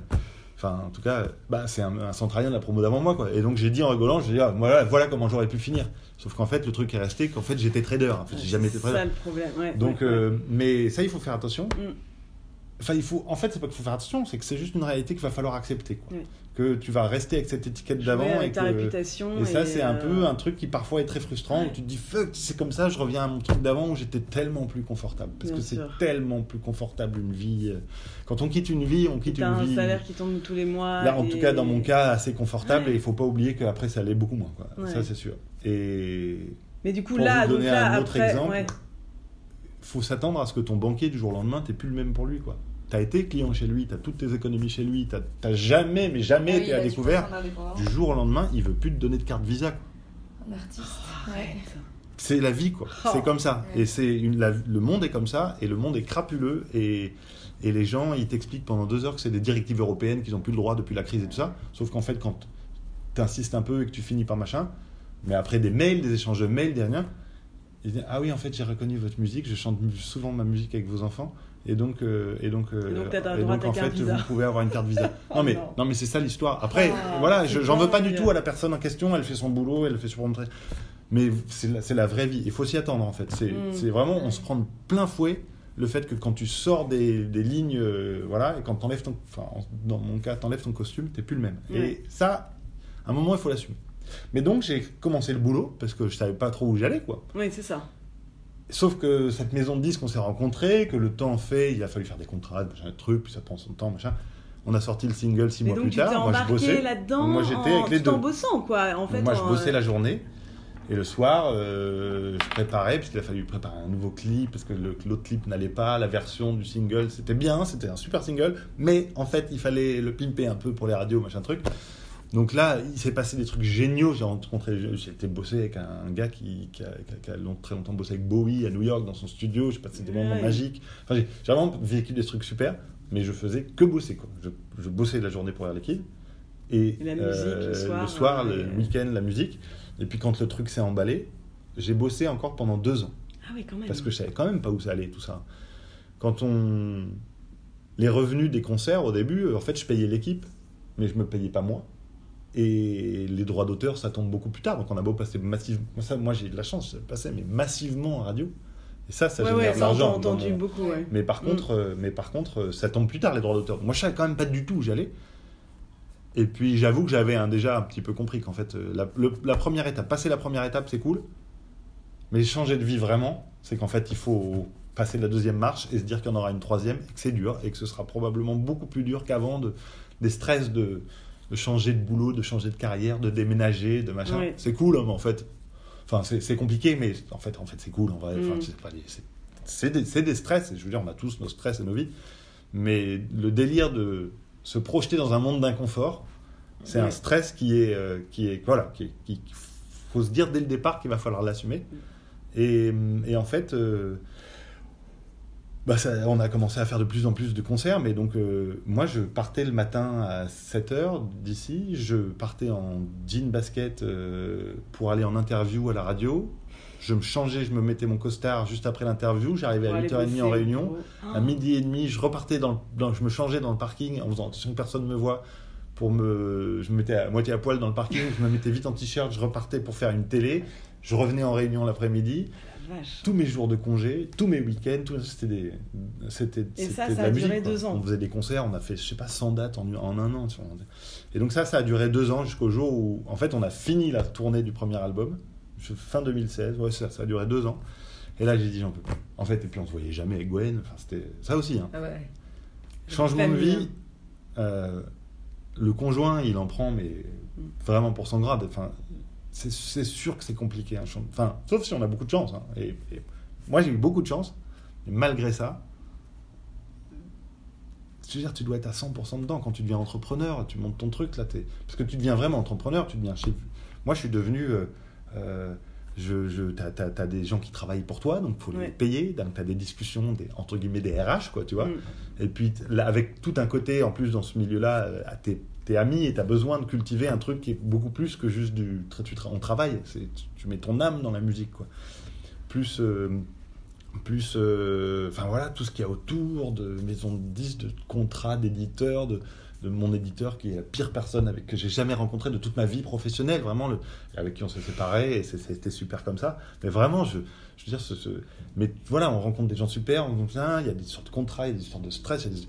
Speaker 3: enfin, en tout cas, bah, c'est un, un centralien de la promo d'avant moi, quoi. Et donc j'ai dit en rigolant, j'ai dit, ah, voilà, voilà comment j'aurais pu finir. Sauf qu'en fait, le truc est resté qu'en fait, j'étais trader. En fait, j'ai jamais été
Speaker 1: C'est ça
Speaker 3: trader.
Speaker 1: le problème. Ouais,
Speaker 3: Donc,
Speaker 1: ouais, ouais.
Speaker 3: mais ça, il faut faire attention.
Speaker 1: Mm.
Speaker 3: Enfin, il faut, en fait, c'est pas qu'il faut faire attention, c'est que c'est juste une réalité qu'il va falloir accepter, quoi. Que tu vas rester avec cette étiquette d'avant et
Speaker 1: ta
Speaker 3: que.
Speaker 1: réputation.
Speaker 3: Et ça, c'est un
Speaker 1: euh,
Speaker 3: peu un truc qui parfois est très frustrant,
Speaker 1: Ouais.
Speaker 3: où tu te dis, fuck, si c'est comme ça, je reviens à mon truc d'avant où j'étais tellement plus confortable. Parce
Speaker 1: Bien
Speaker 3: que c'est tellement plus confortable une vie. euh, Quand on quitte une vie, on quitte une
Speaker 1: un
Speaker 3: vie.
Speaker 1: salaire qui tombe tous les mois.
Speaker 3: Là, en
Speaker 1: et-
Speaker 3: tout cas, dans mon cas, assez confortable,
Speaker 1: Ouais.
Speaker 3: et il faut pas oublier qu'après, ça allait beaucoup moins. Quoi.
Speaker 1: Ouais.
Speaker 3: Ça, c'est sûr. Et
Speaker 1: Mais du coup,
Speaker 3: Pour
Speaker 1: là,
Speaker 3: vous
Speaker 1: donc
Speaker 3: donner
Speaker 1: là,
Speaker 3: un autre
Speaker 1: après,
Speaker 3: exemple. Faut s'attendre à ce que ton banquier, du jour au lendemain, t'es plus le même pour lui. quoi. T'as été client chez lui, t'as toutes tes économies chez lui, t'as jamais, mais jamais
Speaker 2: Ah oui,
Speaker 3: été à découvert. Du jour au lendemain, il veut plus te donner de carte Visa. quoi.
Speaker 2: Un artiste.
Speaker 1: Ah,
Speaker 2: Ouais.
Speaker 3: C'est la vie, quoi.
Speaker 1: Oh.
Speaker 3: C'est comme ça.
Speaker 2: Ouais.
Speaker 3: Et c'est le monde est comme ça, et le monde est crapuleux, et, et les gens, ils t'expliquent pendant deux heures que c'est des directives européennes qu'ils n'ont plus le droit depuis la crise et tout ça. Sauf qu'en fait, quand tu insistes un peu et que tu finis par machin, mais après des mails, des échanges de mails, des rien, ils disent Ah oui, en fait, j'ai reconnu votre musique, je chante souvent ma musique avec vos enfants. Et donc, euh, et donc, euh,
Speaker 1: Et donc,
Speaker 3: et
Speaker 1: ta
Speaker 3: en fait, vous pouvez avoir une carte Visa.
Speaker 1: Oh
Speaker 3: non, mais,
Speaker 1: non.
Speaker 3: non, mais c'est ça l'histoire. Après,
Speaker 1: Ah,
Speaker 3: voilà, je- j'en veux pas du tout à la personne en question, elle fait son boulot, elle fait son montrer. Mais c'est la, la vraie vie. Il faut s'y attendre en fait. C'est
Speaker 1: Mm.
Speaker 3: vraiment, on se prend de plein fouet le fait que quand tu sors des, des lignes, euh, voilà, et quand t'enlèves ton, enfin, en- dans mon cas, t'enlèves ton costume, t'es plus le même. Et ça, à un moment, il faut l'assumer. Mais donc, j'ai commencé le boulot parce que je savais pas trop où j'allais, quoi.
Speaker 1: Oui, c'est ça.
Speaker 3: Sauf que cette maison de disques, on s'est rencontrés, que le temps fait, il a fallu faire des contrats, machin, des trucs, puis ça prend son temps, machin. On a sorti le single six
Speaker 1: Mais
Speaker 3: mois
Speaker 1: donc
Speaker 3: plus
Speaker 1: tu
Speaker 3: tard. Moi, je
Speaker 1: embarqué
Speaker 3: bossais.
Speaker 1: là-dedans
Speaker 3: Moi, j'étais
Speaker 1: en,
Speaker 3: avec les
Speaker 1: tout en
Speaker 3: deux.
Speaker 1: bossant, quoi. En fait,
Speaker 3: Moi, je bossais
Speaker 1: euh,
Speaker 3: la journée. Et le soir, euh, je préparais, parce qu'il a fallu préparer un nouveau clip, parce que l'autre clip n'allait pas, la version du single, c'était bien, c'était un super single, mais en fait, il fallait le pimper un peu pour les radios, machin truc. Donc là, il s'est passé des trucs géniaux. J'ai rencontré, j'ai été bosser avec un gars qui, qui a, qui a- qui a long- très longtemps bossé avec Bowie à New York dans son studio. J'ai passé des moments magiques. Enfin, j'ai vraiment vécu des trucs super, mais je faisais que bosser. Quoi. Je, je bossais la journée pour Air Liquide. Et,
Speaker 1: Et la musique, le soir,
Speaker 3: le, soir,
Speaker 1: euh,
Speaker 3: le week-end, la musique. Et puis quand le truc s'est emballé, j'ai bossé encore pendant deux ans.
Speaker 1: Ah oui, quand même.
Speaker 3: Parce que je savais quand même pas où ça allait, tout ça. Quand on. Les revenus des concerts, au début, en fait, je payais l'équipe, mais je me payais pas moi. Et les droits d'auteur, ça tombe beaucoup plus tard. Donc on a beau passer massivement. Moi, ça, moi j'ai eu de la chance, ça passait, mais massivement en radio. Et ça, ça
Speaker 1: ouais,
Speaker 3: génère de l'argent.
Speaker 1: entendu
Speaker 3: mon-
Speaker 1: beaucoup, ouais.
Speaker 3: Mais par
Speaker 1: Mm.
Speaker 3: contre, euh, mais par contre, euh, ça tombe plus tard les droits d'auteur. Moi, je savais quand même pas du tout où j'allais. Et puis, j'avoue que j'avais déjà un petit peu compris qu'en fait, euh, la, le- la première étape, passer la première étape, c'est cool. Mais changer de vie vraiment, c'est qu'en fait, il faut passer la deuxième marche et se dire qu'il y en aura une troisième, et que c'est dur, et que ce sera probablement beaucoup plus dur qu'avant, de, des stress de, de changer de boulot, de changer de carrière, de déménager, de machin.
Speaker 1: Ouais.
Speaker 3: C'est cool, hein, mais en fait. Enfin, c'est compliqué, mais en fait, en fait c'est cool. En vrai. Enfin,
Speaker 1: Mm.
Speaker 3: c'est pas des- des, stress, je veux dire, on a tous nos stress et nos vies. Mais le délire de se projeter dans un monde d'inconfort, c'est
Speaker 1: Ouais.
Speaker 3: un stress qui est, euh, qui est voilà, qui, qui- faut se dire dès le départ qu'il va falloir l'assumer. Et, et en fait, euh, bah ça, on a commencé à faire de plus en plus de concerts, mais donc euh, moi je partais le matin à 7h d'ici, je partais en jean basket euh, pour aller en interview à la radio, je me changeais, je me mettais mon costard juste après l'interview, j'arrivais à
Speaker 1: aller
Speaker 3: 8h30
Speaker 1: bosser
Speaker 3: en réunion, à midi et demi, je repartais dans, le- dans- je me changeais dans le parking en faisant attention que personne ne me voit. Pour me, je me mettais à moitié à poil dans le parking, je me mettais vite en t-shirt, je repartais pour faire une télé, je revenais en réunion l'après-midi.
Speaker 1: Vache.
Speaker 3: Tous mes jours de congé, tous mes week-ends, tout- c'était des, c'était,
Speaker 1: Et ça, ça
Speaker 3: la
Speaker 1: a duré
Speaker 3: musique. quoi.
Speaker 1: deux ans.
Speaker 3: On faisait des concerts, on a fait, je sais pas, 100 dates en, en un an. tu vois. Et donc ça, ça a duré deux ans jusqu'au jour où, en fait, on a fini la tournée du premier album, fin 2016. Ouais, ça, ça a duré deux ans. Et là, j'ai dit, j'en peux plus. En fait, et puis on se voyait jamais avec Gwen. Enfin, c'était ça aussi. hein.
Speaker 2: Ah ouais.
Speaker 3: Changement de vie, euh, le conjoint, il en prend, mais vraiment pour son grade. Enfin, c'est c'est sûr que c'est compliqué. chang- Enfin, sauf si on a beaucoup de chance. hein. Et, et moi, j'ai eu beaucoup de chance, mais malgré ça, je veux dire, tu dois être à 100% dedans quand tu deviens entrepreneur. Tu montes ton truc là, t'es- parce que tu deviens vraiment entrepreneur. Tu deviens chez. Moi, je suis devenu. euh, euh, je, je, t'as- t'as des gens qui travaillent pour toi, donc faut les payer. Donc, t'as des discussions, des, entre guillemets, des RH, quoi, tu vois.
Speaker 1: Mm.
Speaker 3: Et puis, là, avec tout un côté, en plus, dans ce milieu-là, euh, t'es, t'es ami et t'as besoin de cultiver un truc qui est beaucoup plus que juste du. on travaille, c'est, tu, mets ton âme dans la musique, quoi. Plus. euh, plus. euh, Enfin, voilà, tout ce qu'il y a autour de maisons de disques, de contrats, d'éditeurs, de, de mon éditeur qui est la pire personne avec que j'ai jamais rencontré de toute ma vie professionnelle, vraiment, avec qui on s'est séparés et c'était super comme ça. Mais vraiment, je, je veux dire, mais voilà, on rencontre des gens super, on il y a des sortes de contrats, il y a des sortes de stress, il y a des-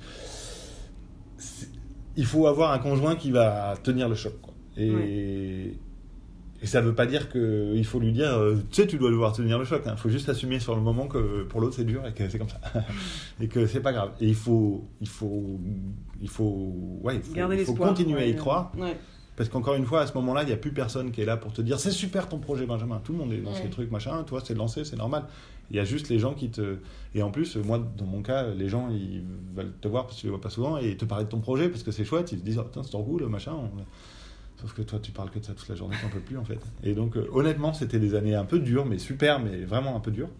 Speaker 3: il faut avoir un conjoint qui va tenir le choc. quoi. Et, et ça ne veut pas dire qu'il faut lui dire, euh, tu sais, tu dois devoir tenir le choc. Il faut juste assumer sur le moment que pour l'autre c'est dur et que c'est comme ça. et que c'est pas grave. Et il faut, il faut, il faut, ouais, il faut, il continuer à y
Speaker 1: ouais.
Speaker 3: croire.
Speaker 1: Ouais.
Speaker 3: Parce qu'encore une fois, à ce moment-là, il n'y a plus personne qui est là pour te dire c'est super ton projet, Benjamin. Tout le monde est dans
Speaker 2: Ouais.
Speaker 3: ces trucs, machin. Toi, c'est lancé, c'est normal. Il y a juste les gens qui te. Et en plus, moi, dans mon cas, les gens, ils veulent te voir parce que tu les vois pas souvent et te parler de ton projet parce que c'est chouette. Ils se disent, oh, putain, c'est trop cool, machin. Sauf que toi, tu parles que de ça toute la journée, t'en peux plus en fait. Et donc, euh, honnêtement, c'était des années un peu dures, mais super, mais vraiment un peu dures.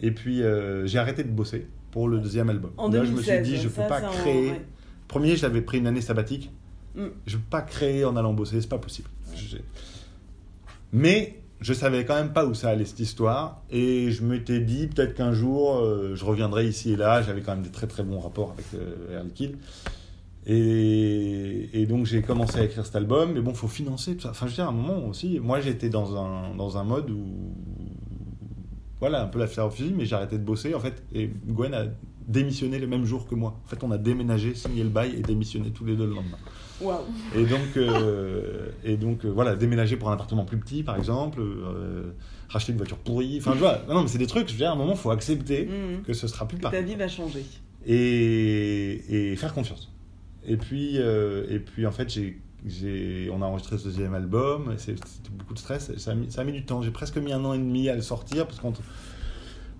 Speaker 3: Et puis, euh, j'ai arrêté de bosser pour le deuxième album.
Speaker 1: En
Speaker 3: Là,
Speaker 1: 2016.
Speaker 3: je me suis dit, je
Speaker 1: ça,
Speaker 3: peux pas
Speaker 1: en-
Speaker 3: créer.
Speaker 1: ouais.
Speaker 3: Premier, j'avais pris une année sabbatique.
Speaker 1: Mm.
Speaker 3: Je peux pas créer en allant bosser, c'est pas possible. Mais je savais quand même pas où ça allait cette histoire, et je m'étais dit peut-être qu'un jour euh, je reviendrai ici et là. J'avais quand même des très très bons rapports avec euh, Air Liquide. Et, donc j'ai commencé à écrire cet album, mais bon, faut financer tout ça. Enfin, je veux dire, à un moment aussi, moi j'étais dans un, dans un mode où voilà, un peu la fière fusil, mais arrêté de bosser, en fait, et Gwen a démissionné le même jour que moi. En fait, on a déménagé, signé le bail et démissionné tous les deux le lendemain. Et donc, euh, et donc euh, voilà, déménager pour un appartement plus petit, par exemple, euh, racheter une voiture pourrie, enfin, je vois, non, mais c'est des trucs, je veux dire, à un moment, il faut accepter
Speaker 1: Mhm.
Speaker 3: que ce sera plus
Speaker 1: Que
Speaker 3: pareil
Speaker 1: ta vie va changer.
Speaker 3: et, et faire confiance. Et puis, et puis en fait, j'ai, on a enregistré ce deuxième album, c'était beaucoup de stress, ça a, mis, ça a mis du temps. J'ai presque mis un an et demi à le sortir, parce qu'on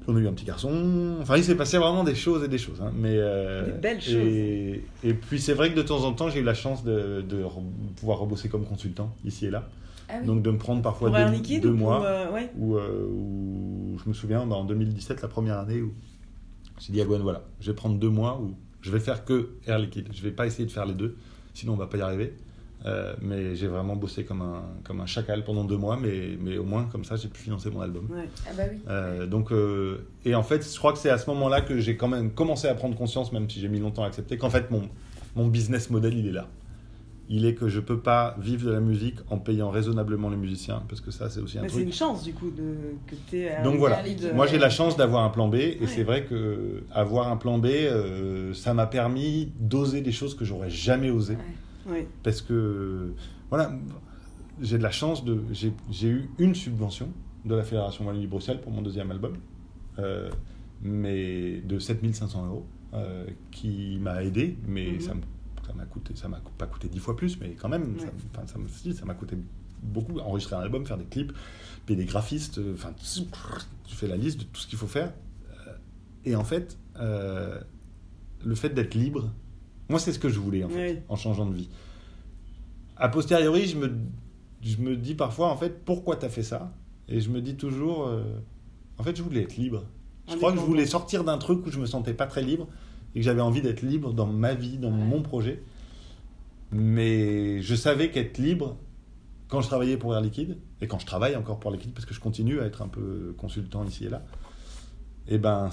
Speaker 3: on a eu un petit garçon. Enfin, il s'est passé vraiment des choses et des choses. hein, mais, euh,
Speaker 1: Des belles
Speaker 3: et, Et puis, c'est vrai que de temps en temps, j'ai eu la chance de, de re- pouvoir rebosser comme consultant, ici et là.
Speaker 2: Ah oui.
Speaker 3: Donc, de me prendre parfois
Speaker 1: Pour
Speaker 3: deux,
Speaker 1: Liquide
Speaker 3: deux
Speaker 1: ou
Speaker 3: mois
Speaker 1: euh, ouais.
Speaker 3: où, euh, où je me souviens bah, en 2017 la première année où j'ai dit à Gwen voilà je vais prendre deux mois où je vais faire que Air Liquide je vais pas essayer de faire les deux sinon on va pas y arriver Euh, mais j'ai vraiment bossé comme un, comme un chacal pendant deux mois mais, mais au moins comme ça j'ai pu financer mon album
Speaker 1: Ouais.
Speaker 2: Ah bah oui.
Speaker 3: Euh, donc euh, et en fait je crois que c'est à ce moment là que j'ai quand même commencé à prendre conscience même si j'ai mis longtemps à accepter qu'en fait mon, mon business model il est là il est que je peux pas vivre de la musique en payant raisonnablement les musiciens parce que ça c'est aussi un
Speaker 1: Mais c'est
Speaker 3: truc
Speaker 1: une chance du coup de, que tu es.
Speaker 3: donc voilà, moi j'ai la chance d'avoir un plan B et
Speaker 1: Ouais.
Speaker 3: c'est vrai que avoir un plan B, ça m'a permis d'oser des choses que j'aurais jamais osé
Speaker 2: Ouais.
Speaker 3: Parce que voilà, j'ai de la chance de, j'ai eu une subvention de la Fédération Wallonie-Bruxelles pour mon deuxième album, euh, mais de 7500 euros euh, qui m'a aidé, mais ça me- ça m'a coûté, ça m'a pas coûté dix fois plus, mais quand même, ça,
Speaker 1: Ouais.
Speaker 3: m'a coûté beaucoup enregistrer un album, faire des clips, payer des graphistes, euh, enfin, tu fais la liste de tout ce qu'il faut faire. Et en fait, euh, le fait d'être libre, moi c'est ce que je voulais en fait, en changeant de vie. A posteriori, je me, je me dis parfois en fait, pourquoi tu as fait ça? Et je me dis toujours, euh, en fait, je voulais être libre. Je crois que je voulais sortir d'un truc où je me sentais pas très libre et que j'avais envie d'être libre dans ma vie, dans
Speaker 2: Ouais.
Speaker 3: mon projet. Mais je savais qu'être libre, quand je travaillais pour Air Liquide, et quand je travaille encore pour Air Liquide, parce que je continue à être un peu consultant ici et là, eh ben,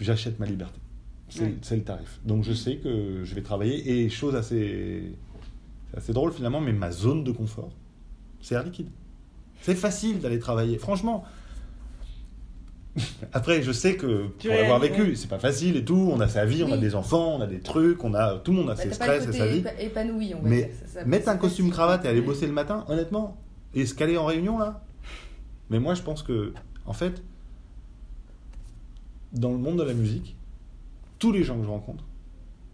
Speaker 3: j'achète ma liberté. C'est
Speaker 1: Ouais.
Speaker 3: le tarif. Donc je sais que je vais travailler. Et chose assez, assez drôle finalement, mais ma zone de confort, c'est Air Liquide. C'est facile d'aller travailler. Franchement, après, je sais que
Speaker 1: Tu
Speaker 3: pour l'avoir vécu, c'est pas facile et tout. On a sa vie, on a des enfants, on a des trucs, on a tout le monde a
Speaker 2: Bah,
Speaker 3: ses stress et sa vie.
Speaker 2: épa- épanoui, on va
Speaker 3: Mais
Speaker 2: dire. Ça- ça-
Speaker 3: mettre un costume cravate et aller bosser le matin, honnêtement, et se caler en réunion là. Mais moi, je pense que, en fait, dans le monde de la musique, tous les gens que je rencontre,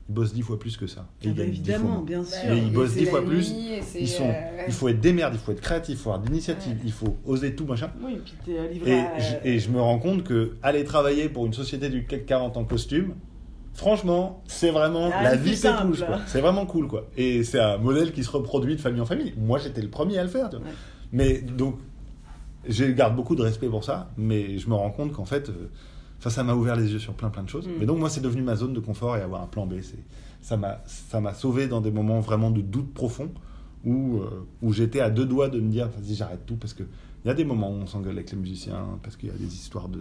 Speaker 3: ils bossent dix fois plus que ça. Et
Speaker 1: Ah
Speaker 3: ils
Speaker 1: bah, évidemment, bien
Speaker 2: Bah,
Speaker 1: sûr.
Speaker 3: Et ils bossent dix fois plus. Ils sont,
Speaker 2: euh,
Speaker 3: il faut être des merdes, il faut être créatif, il faut avoir d'initiative,
Speaker 2: Ouais.
Speaker 3: il faut oser tout machin.
Speaker 1: Oui, et puis t'es livré
Speaker 3: Et,
Speaker 1: à-
Speaker 3: je, et je me rends compte que aller travailler pour une société du CAC 40 en costume, franchement, c'est vraiment
Speaker 1: Ah,
Speaker 3: la
Speaker 1: c'est
Speaker 3: vie. C'est vraiment cool, quoi. Et c'est un modèle qui se reproduit de famille en famille. Moi, j'étais le premier à le faire. tu vois.
Speaker 1: Ouais.
Speaker 3: Mais donc, je garde beaucoup de respect pour ça, mais je me rends compte qu'en fait, euh, enfin, ça m'a ouvert les yeux sur plein plein de choses.
Speaker 1: Mm.
Speaker 3: Mais donc, moi, c'est devenu ma zone de confort et avoir un plan B, c'est ça m'a ça m'a sauvé dans des moments vraiment de doute profond où euh, où j'étais à deux doigts de me dire vas-y j'arrête tout parce que il y a des moments où on s'engueule avec les musiciens parce qu'il y a des histoires de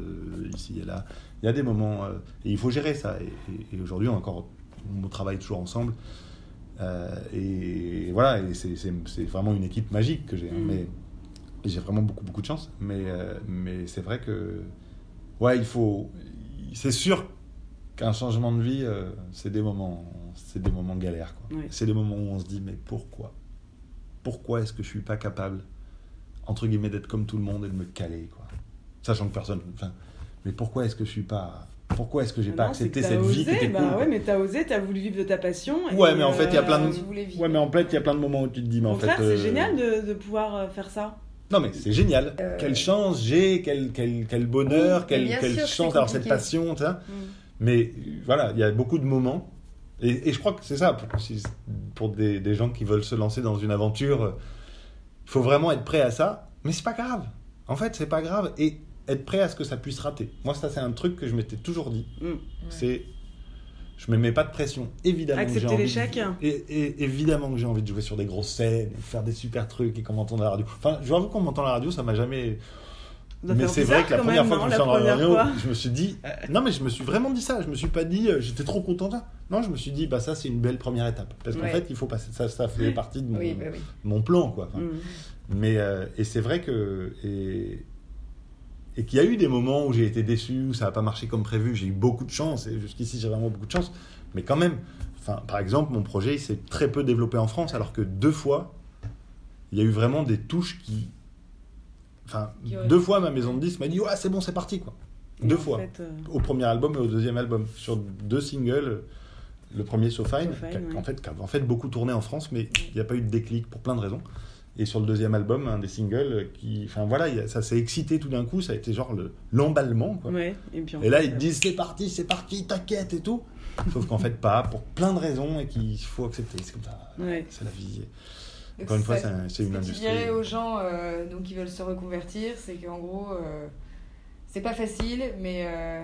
Speaker 3: ici et là. Il y a des moments euh, et il faut gérer ça. Et, et- et aujourd'hui, encore on travaille toujours ensemble. Euh, et voilà, et c'est- c'est c'est vraiment une équipe magique que j'ai. hein.
Speaker 1: Mm.
Speaker 3: Mais j'ai vraiment beaucoup beaucoup de chance. Mais mais c'est vrai que ouais, il faut. C'est sûr qu'un changement de vie, euh, c'est des moments, c'est des moments galères. quoi. C'est des moments où on se dit mais pourquoi, pourquoi est-ce que je suis pas capable entre guillemets d'être comme tout le monde et de me caler quoi, sachant que personne. Enfin, mais pourquoi est-ce que je suis pas, pourquoi est-ce que j'ai
Speaker 1: Ah
Speaker 3: pas
Speaker 1: non, c'est
Speaker 3: accepté cette vie qui
Speaker 1: osé,
Speaker 3: était
Speaker 1: bah
Speaker 3: cool
Speaker 1: ouais, mais t'as osé, t'as voulu vivre de ta passion. et,
Speaker 3: Ouais, mais en fait, il y a plein de-. Ouais, mais en fait, il y a plein de moments où tu te dis mais en fait.
Speaker 1: contraire,
Speaker 3: euh,
Speaker 1: c'est génial de, de pouvoir euh, faire ça.
Speaker 3: Non, mais c'est génial.
Speaker 2: Euh,
Speaker 3: Quelle chance j'ai, quel, quel, quel bonheur,
Speaker 2: Oui,
Speaker 3: quelle, quelle chance d'avoir cette passion.
Speaker 1: Mm.
Speaker 3: Mais voilà, il y a beaucoup de moments. Et, et je crois que c'est ça, pour, pour des, des gens qui veulent se lancer dans une aventure, il faut vraiment être prêt à ça. Mais c'est pas grave. En fait, c'est pas grave. Et être prêt à ce que ça puisse rater. Moi, ça, c'est un truc que je m'étais toujours dit.
Speaker 1: Mm.
Speaker 3: C'est. Je me mets pas de pression. Évidemment que j'ai
Speaker 1: Accepter
Speaker 3: envie de-
Speaker 1: l'échec.
Speaker 3: et, et évidemment que j'ai envie de jouer sur des grosses scènes, faire des super trucs et qu'on m'entend à la radio. Enfin, je vous avoue qu'on m'entend à la radio, ça m'a jamais.
Speaker 1: Ça
Speaker 3: Mais c'est vrai que la première
Speaker 1: même,
Speaker 3: fois que je me suis
Speaker 1: la
Speaker 3: en radio,
Speaker 1: fois.
Speaker 3: je me suis dit. Non, mais je me suis vraiment dit ça. Je me suis pas dit, euh, j'étais trop content. Non, je me suis dit, bah ça, c'est une belle première étape. Parce qu'en
Speaker 2: Ouais.
Speaker 3: fait, il faut passer. Ça, ça fait partie de mon,
Speaker 2: Oui, bah oui.
Speaker 3: mon plan, quoi. Enfin,
Speaker 1: Mm.
Speaker 3: mais euh, et c'est vrai que et et qu'il y a eu des moments où j'ai été déçu, où ça n'a pas marché comme prévu, j'ai eu beaucoup de chance, et jusqu'ici j'ai vraiment beaucoup de chance, mais quand même, enfin, par exemple, mon projet il s'est très peu développé en France, alors que deux fois, il y a eu vraiment des touches qui. Enfin, deux fois ma maison de disques m'a dit Ouais, c'est bon, c'est parti, quoi.
Speaker 1: Et
Speaker 3: Deux fois.
Speaker 1: fait, euh,
Speaker 3: Au premier album et au deuxième album. Sur deux singles, le premier So Fine,
Speaker 1: So Fine, ouais.
Speaker 3: en, fait, en fait beaucoup tourné en France, mais il n'y a pas eu de déclic pour plein de raisons. Et sur le deuxième album, un des singles, qui, enfin voilà, il y a- ça s'est excité tout d'un coup, ça a été genre le- l'emballement, quoi.
Speaker 1: ouais, et puis en
Speaker 3: Et là, ils te disent c'est parti, c'est parti, t'inquiète et tout. Sauf qu'en fait, pas, pour plein de raisons et qu'il faut accepter. C'est comme ça.
Speaker 1: Ouais.
Speaker 3: C'est la vie. Encore une fois, c'est un- c'est une
Speaker 2: Ce que tu
Speaker 3: industrie.
Speaker 2: dirais aux gens euh, donc, qui veulent se reconvertir, c'est qu'en gros, euh, c'est pas facile, mais, euh,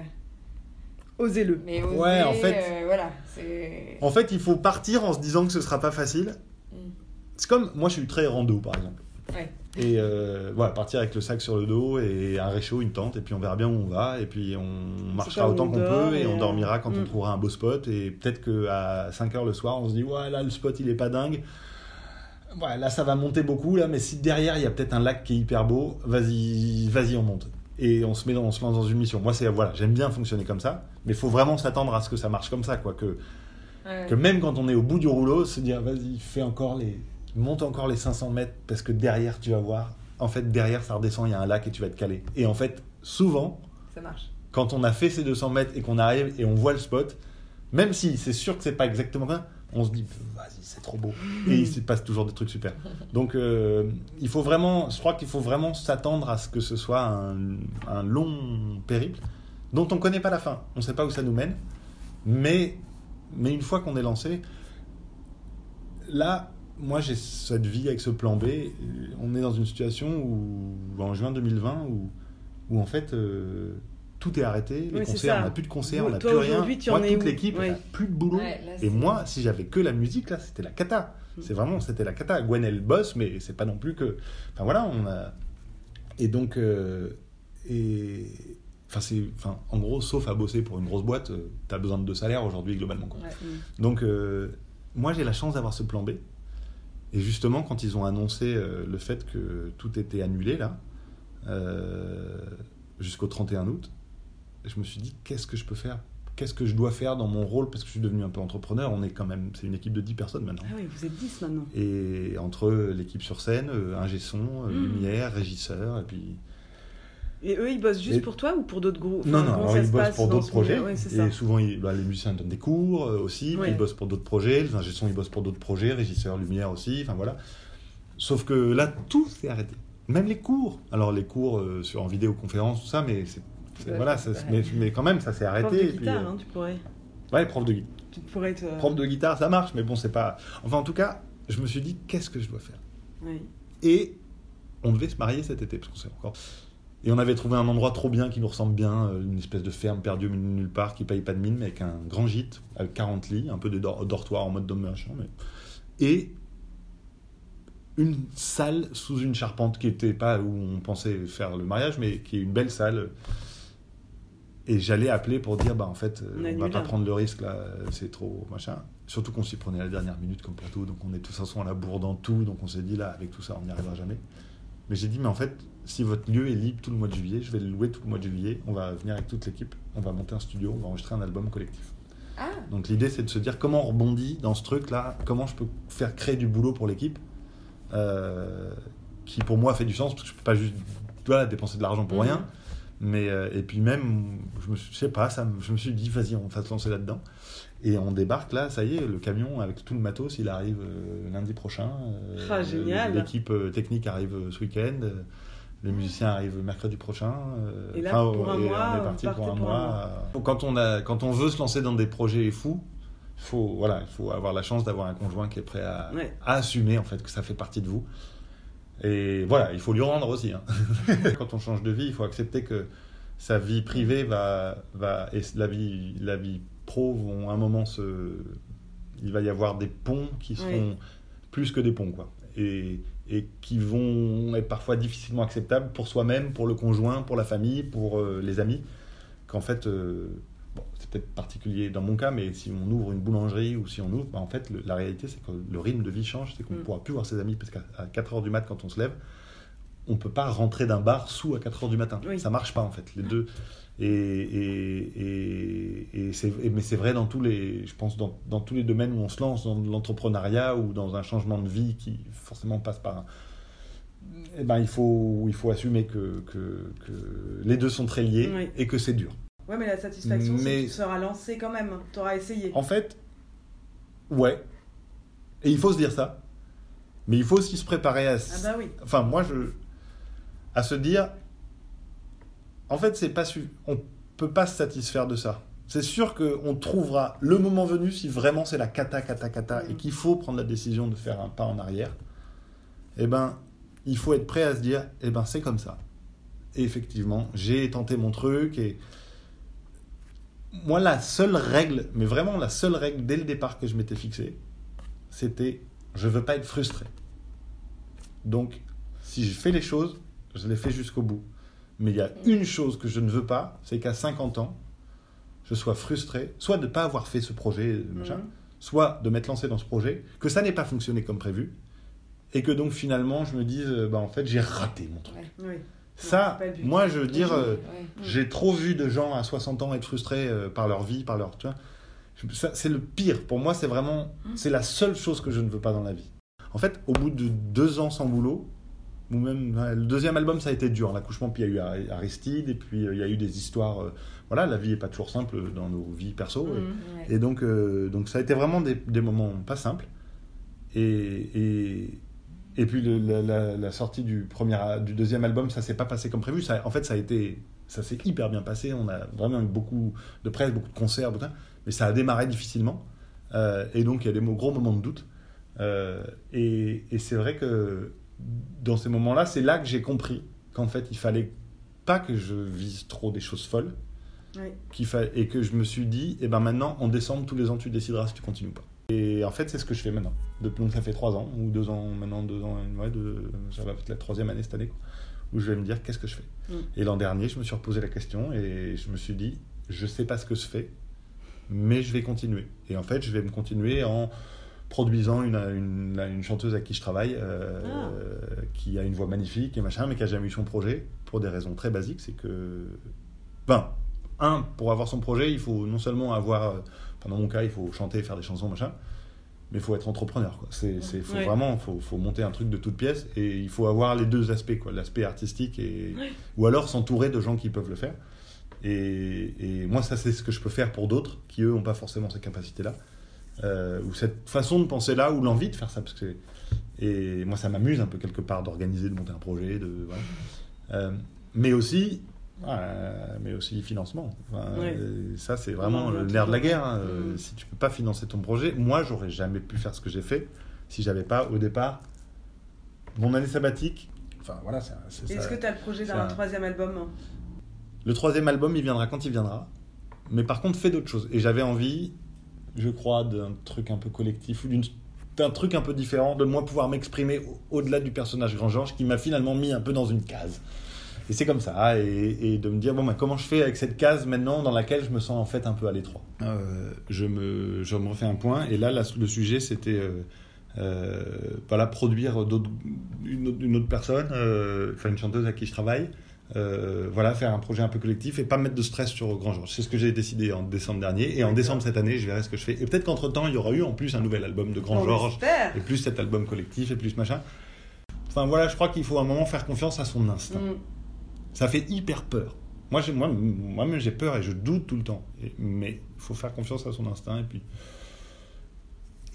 Speaker 1: Osez-le.
Speaker 2: mais oser,
Speaker 3: Ouais, en fait-
Speaker 2: euh, voilà.
Speaker 3: En fait, il faut partir en se disant que ce sera pas facile. C'est comme moi, je suis très rando, par exemple.
Speaker 2: Ouais.
Speaker 3: Et euh, voilà, partir avec le sac sur le dos et un réchaud, une tente, et puis on verra bien où on va, et puis on marchera autant
Speaker 1: on
Speaker 3: qu'on peut, et on dormira quand on
Speaker 1: mm.
Speaker 3: trouvera un beau spot, et peut-être qu'à 5h le soir, on se dit, ouais, là, le spot, il est pas dingue. Ouais, là, ça va monter beaucoup, là, mais si derrière, il y a peut-être un lac qui est hyper beau, vas-y, vas-y, on monte. Et on se, met dans, on se lance dans une mission. Moi, c'est, voilà, j'aime bien fonctionner comme ça, mais il faut vraiment s'attendre à ce que ça marche comme ça, quoi, que,
Speaker 2: Ouais.
Speaker 3: que même quand on est au bout du rouleau, se dire vas-y, fais encore les, monte encore les 500 mètres parce que derrière tu vas voir. En fait, derrière ça redescend, il y a un lac et tu vas être calé. Et en fait, souvent,
Speaker 2: Ça marche.
Speaker 3: quand on a fait ces 200 mètres et qu'on arrive et on voit le spot, même si c'est sûr que c'est pas exactement ça, on se dit vas-y, c'est trop beau. Et il se passe toujours des trucs super. Donc, euh, il faut vraiment, je crois qu'il faut vraiment s'attendre à ce que ce soit un, un long périple dont on connaît pas la fin. On sait pas où ça nous mène, mais mais une fois qu'on est lancé, là, moi j'ai cette vie avec ce plan B. On est dans une situation où, en juin 2020, où, où en fait euh, tout est arrêté, les
Speaker 1: Oui,
Speaker 3: concerts, on n'a plus de concerts, on n'a plus rien.
Speaker 1: tu
Speaker 3: moi,
Speaker 1: en
Speaker 3: toute l'équipe,
Speaker 1: Ouais.
Speaker 3: plus de boulot.
Speaker 2: Ouais, là,
Speaker 3: Et moi, si j'avais que la musique, là, c'était la cata. C'est vraiment, c'était la cata. Gwen, elle bosse, mais c'est pas non plus que. Enfin voilà, on a. Et donc. euh, Et. Enfin, c'est. Enfin, en gros, sauf à bosser pour une grosse boîte, euh, t'as besoin de deux salaires aujourd'hui, globalement. quoi.
Speaker 2: Ouais.
Speaker 3: Donc, euh, moi, j'ai la chance d'avoir ce plan B. Et justement, quand ils ont annoncé euh, le fait que tout était annulé, là, euh, jusqu'au 31 août, je me suis dit, qu'est-ce que je peux faire? Qu'est-ce que je dois faire dans mon rôle? Parce que je suis devenu un peu entrepreneur. On est quand même, c'est une équipe de 10 personnes maintenant.
Speaker 1: Ah oui, vous êtes 10 maintenant.
Speaker 3: Et entre l'équipe sur scène, ingé son, euh,
Speaker 1: Mm.
Speaker 3: lumière, régisseur, et puis.
Speaker 1: Et eux, ils bossent juste
Speaker 3: Et-
Speaker 1: pour toi ou pour d'autres groupes?
Speaker 3: Non, non, alors ils
Speaker 1: se
Speaker 3: bossent pour d'autres projets.
Speaker 1: Ouais,
Speaker 3: et souvent, ils- bah, les musiciens donnent des cours euh, aussi,
Speaker 1: Ouais.
Speaker 3: ils bossent pour d'autres projets. Les ingé son, ils bossent pour d'autres projets, régisseur, lumière aussi, enfin voilà. Sauf que là, tout s'est arrêté. Même les cours. Alors, les cours euh, sur, en vidéoconférence, tout ça, mais c'est.
Speaker 2: Ouais,
Speaker 3: voilà, ça- mais, mais quand même, ça s'est arrêté.
Speaker 1: Prof de
Speaker 3: et puis,
Speaker 1: guitare,
Speaker 3: euh,
Speaker 1: hein, tu pourrais.
Speaker 3: Ouais, prof de, gui-
Speaker 1: Tu pourrais te.
Speaker 3: prof de guitare, ça marche, mais bon, c'est pas. Enfin, en tout cas, je me suis dit, qu'est-ce que je dois faire?
Speaker 1: Ouais.
Speaker 3: Et on devait se marier cet été, parce qu'on sait encore. Et on avait trouvé un endroit trop bien qui nous ressemble bien, euh, une espèce de ferme perdue de nulle part qui paye pas de mine, mais avec un grand gîte, avec 40 lits, un peu de dor- dortoir en mode dôme machin, mais... Et une salle sous une charpente qui n'était pas où on pensait faire le mariage, mais qui est une belle salle. Et j'allais appeler pour dire, bah en fait, euh,
Speaker 1: On
Speaker 3: on, va pas
Speaker 1: hein.
Speaker 3: prendre le risque là, c'est trop machin. Surtout qu'on s'y prenait à la dernière minute comme tout, donc on est de toute façon à la bourre dans tout, donc on s'est dit là, avec tout ça, on n'y arrivera jamais. Mais j'ai dit, mais en fait, si votre lieu est libre tout le mois de juillet, je vais le louer tout le mois de juillet, on va venir avec toute l'équipe, on va monter un studio, on va enregistrer un album collectif.
Speaker 2: Ah,
Speaker 3: Donc l'idée, c'est de se dire comment on rebondit dans ce truc-là, comment je peux faire créer du boulot pour l'équipe, euh, qui pour moi fait du sens, parce que je peux pas juste voilà, dépenser de l'argent pour
Speaker 1: Mhm.
Speaker 3: rien. Mais, euh, et puis même, je me suis- je sais pas, ça, je me suis dit, vas-y, on va se lancer là-dedans. Et on débarque là, ça y est, le camion avec tout le matos, il arrive euh, lundi prochain. euh,
Speaker 1: Ah, génial.
Speaker 3: L'équipe euh, technique arrive euh, ce week-end. les musiciens arrivent mercredi prochain. euh,
Speaker 1: Et là,
Speaker 3: enfin,
Speaker 1: pour un
Speaker 3: et
Speaker 1: mois,
Speaker 3: on est parti pour un
Speaker 1: pour un
Speaker 3: mois. Quand on, a, quand on veut se lancer dans des projets fous, il faut, voilà, il faut avoir la chance d'avoir un conjoint qui est prêt à,
Speaker 1: Ouais.
Speaker 3: à assumer en fait que ça fait partie de vous. Et voilà, il faut lui rendre aussi. hein. Quand on change de vie, il faut accepter que sa vie privée va, va et la vie, la vie pro vont à un moment se, il va y avoir des ponts qui seront
Speaker 1: Oui.
Speaker 3: plus que des ponts quoi, et, et qui vont être parfois difficilement acceptables pour soi-même, pour le conjoint, pour la famille, pour euh, les amis. Qu'en fait, euh, bon, c'est peut-être particulier dans mon cas, mais si on ouvre une boulangerie ou si on ouvre, bah, en fait, le- la réalité c'est que le rythme de vie change, c'est qu'on ne
Speaker 1: Mm.
Speaker 3: pourra plus voir ses amis parce qu'à 4 heures du mat quand on se lève, on peut pas rentrer d'un bar sous à 4 heures du matin.
Speaker 1: Oui.
Speaker 3: Ça marche pas en fait, les deux. Et, et, et, et c'est, mais c'est vrai dans tous les, je pense dans, dans tous les domaines où on se lance, dans l'entrepreneuriat ou dans un changement de vie qui forcément passe par un, eh ben, il faut, il faut assumer que, que, que les deux sont très liés
Speaker 1: Oui.
Speaker 3: et que c'est dur.
Speaker 1: Ouais, mais la satisfaction, c'est
Speaker 3: Mais-
Speaker 1: que tu seras lancé quand même. Tu auras essayé.
Speaker 3: En fait, ouais. Et il faut se dire ça. Mais il faut aussi se préparer à.
Speaker 1: Ah bah oui.
Speaker 3: Enfin, moi, je. À se dire. En fait, c'est pas su... on peut pas se satisfaire de ça. C'est sûr qu'on trouvera le moment venu si vraiment c'est la cata, cata, cata et qu'il faut prendre la décision de faire un pas en arrière. Eh ben, il faut être prêt à se dire, eh ben, c'est comme ça. Et effectivement, j'ai tenté mon truc et moi, la seule règle, mais vraiment la seule règle dès le départ que je m'étais fixée, c'était je veux pas être frustré. Donc, si je fais les choses, je les fais jusqu'au bout. Mais il y a une chose que je ne veux pas, c'est qu'à 50 ans, je sois frustré, soit de ne pas avoir fait ce projet, machin,
Speaker 1: Mhm.
Speaker 3: soit de m'être lancé dans ce projet, que ça n'ait pas fonctionné comme prévu, et que donc finalement je me dise, bah, en fait, j'ai raté mon truc.
Speaker 2: Ouais.
Speaker 3: Ça, moi je veux dire, euh,
Speaker 2: Ouais.
Speaker 3: j'ai trop vu de gens à 60 ans être frustrés euh, par leur vie, par leur. Tu vois, c'est le pire. Pour moi, c'est vraiment. C'est la seule chose que je ne veux pas dans la vie. En fait, au bout de deux ans sans boulot, ou même. Le deuxième album, ça a été dur. L'accouchement, puis il y a eu Ari- Aristide, et puis euh, il y a eu des histoires. euh, voilà, la vie n'est pas toujours simple dans nos vies perso. et-.
Speaker 2: Ouais.
Speaker 3: et donc, euh, donc ça a été vraiment des, des moments pas simples. Et, et, et puis le- la, la- la sortie du, premier, du deuxième album, ça s'est pas passé comme prévu. Ça, en fait, ça a été, ça s'est hyper bien passé. On a vraiment eu beaucoup de presse, beaucoup de concerts, beaucoup de- mais ça a démarré difficilement. Euh, et donc il y a des gros moments de doute. Euh, et et c'est vrai que dans ces moments-là, c'est là que j'ai compris qu'en fait, il fallait pas que je vise trop des choses folles
Speaker 1: Oui.
Speaker 3: qu'il fa- et que je me suis dit, et ben maintenant, en décembre, tous les ans, tu décideras si tu continues ou pas. Et en fait, c'est ce que je fais maintenant. Depuis, donc ça fait trois ans, ou deux ans, maintenant deux ans, ouais, deux- ça va être la troisième année cette année, quoi, où je vais me dire, qu'est-ce que je fais?
Speaker 1: Mm.
Speaker 3: Et l'an dernier, je me suis reposé la question et je me suis dit, je sais pas ce que je fais, mais je vais continuer. Et en fait, je vais me continuer en produisant une, une, une chanteuse à qui je travaille, euh,
Speaker 1: Ah.
Speaker 3: qui a une voix magnifique et machin, mais qui a jamais eu son projet, pour des raisons très basiques, c'est que... Ben, un, pour avoir son projet, il faut non seulement avoir... euh, enfin, dans mon cas, il faut chanter, faire des chansons, machin, mais il faut être entrepreneur. C'est, c'est, faut
Speaker 1: Ouais.
Speaker 3: vraiment, faut, faut monter un truc de toute pièce et il faut avoir les deux aspects, quoi, l'aspect artistique et ou alors s'entourer de gens qui peuvent le faire. Et, et moi, ça, c'est ce que je peux faire pour d'autres qui eux n'ont pas forcément cette capacité-là, euh, ou cette façon de penser là, ou l'envie de faire ça, parce que et moi, ça m'amuse un peu quelque part d'organiser, de monter un projet, de voilà. Euh, mais aussi. euh, mais aussi financement. Enfin,
Speaker 1: Ouais.
Speaker 3: euh, Ça, c'est vraiment
Speaker 1: en
Speaker 3: le nerf de la guerre. hein. Euh,
Speaker 1: Mm.
Speaker 3: Si tu peux pas financer ton projet, moi, j'aurais jamais pu faire ce que j'ai fait si j'avais pas au départ mon année sabbatique. Enfin voilà, c'est
Speaker 1: Est-ce que tu as le projet d'un
Speaker 3: un-
Speaker 1: troisième album
Speaker 3: Le troisième album, il viendra quand il viendra. Mais par contre, fais d'autres choses. Et j'avais envie, je crois, d'un truc un peu collectif ou d'un truc un peu différent, de moi pouvoir m'exprimer au- au-delà du personnage Grand Georges qui m'a finalement mis un peu dans une case. Et c'est comme ça. Et, et de me dire, bon, bah, comment je fais avec cette case maintenant dans laquelle je me sens en fait un peu à l'étroit? Euh, je, me, refais un point. Et là, le sujet, c'était. euh, euh, produire une, autre- une autre personne, euh, enfin une chanteuse à qui je travaille, euh, voilà, faire un projet un peu collectif et pas mettre de stress sur Grand Georges. C'est ce que j'ai décidé en décembre dernier. Et en décembre cette année, je verrai ce que je fais. Et peut-être qu'entre-temps, il y aura eu en plus un nouvel album de Grand Georges, et plus cet album collectif, et plus machin. Enfin voilà, je crois qu'il faut à un moment faire confiance à son instinct.
Speaker 1: Mm.
Speaker 3: Ça fait hyper peur. Moi, moi, moi-même, j'ai peur et je doute tout le temps. Et- mais il faut faire confiance à son instinct et puis.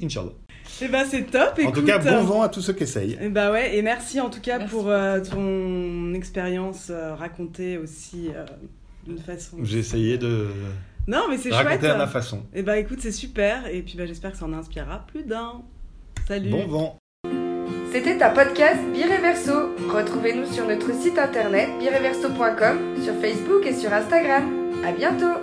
Speaker 3: Inch'Allah.
Speaker 1: Eh ben c'est top.
Speaker 3: En tout
Speaker 1: écoute.
Speaker 3: cas, bon vent à tous ceux qui essayent.
Speaker 1: Eh bah ouais, et merci en tout cas
Speaker 2: Merci.
Speaker 1: pour euh, ton expérience euh, racontée aussi euh, d'une façon.
Speaker 3: J'ai essayé de
Speaker 1: Non, mais c'est chouette.
Speaker 3: raconter à ma façon.
Speaker 1: Et bah écoute, c'est super. Et puis bah, j'espère que ça en inspirera plus d'un. Salut.
Speaker 3: Bon vent.
Speaker 2: C'était un podcast Bireverso. Retrouvez-nous sur notre site internet bireverso.com, sur Facebook et sur Instagram. À bientôt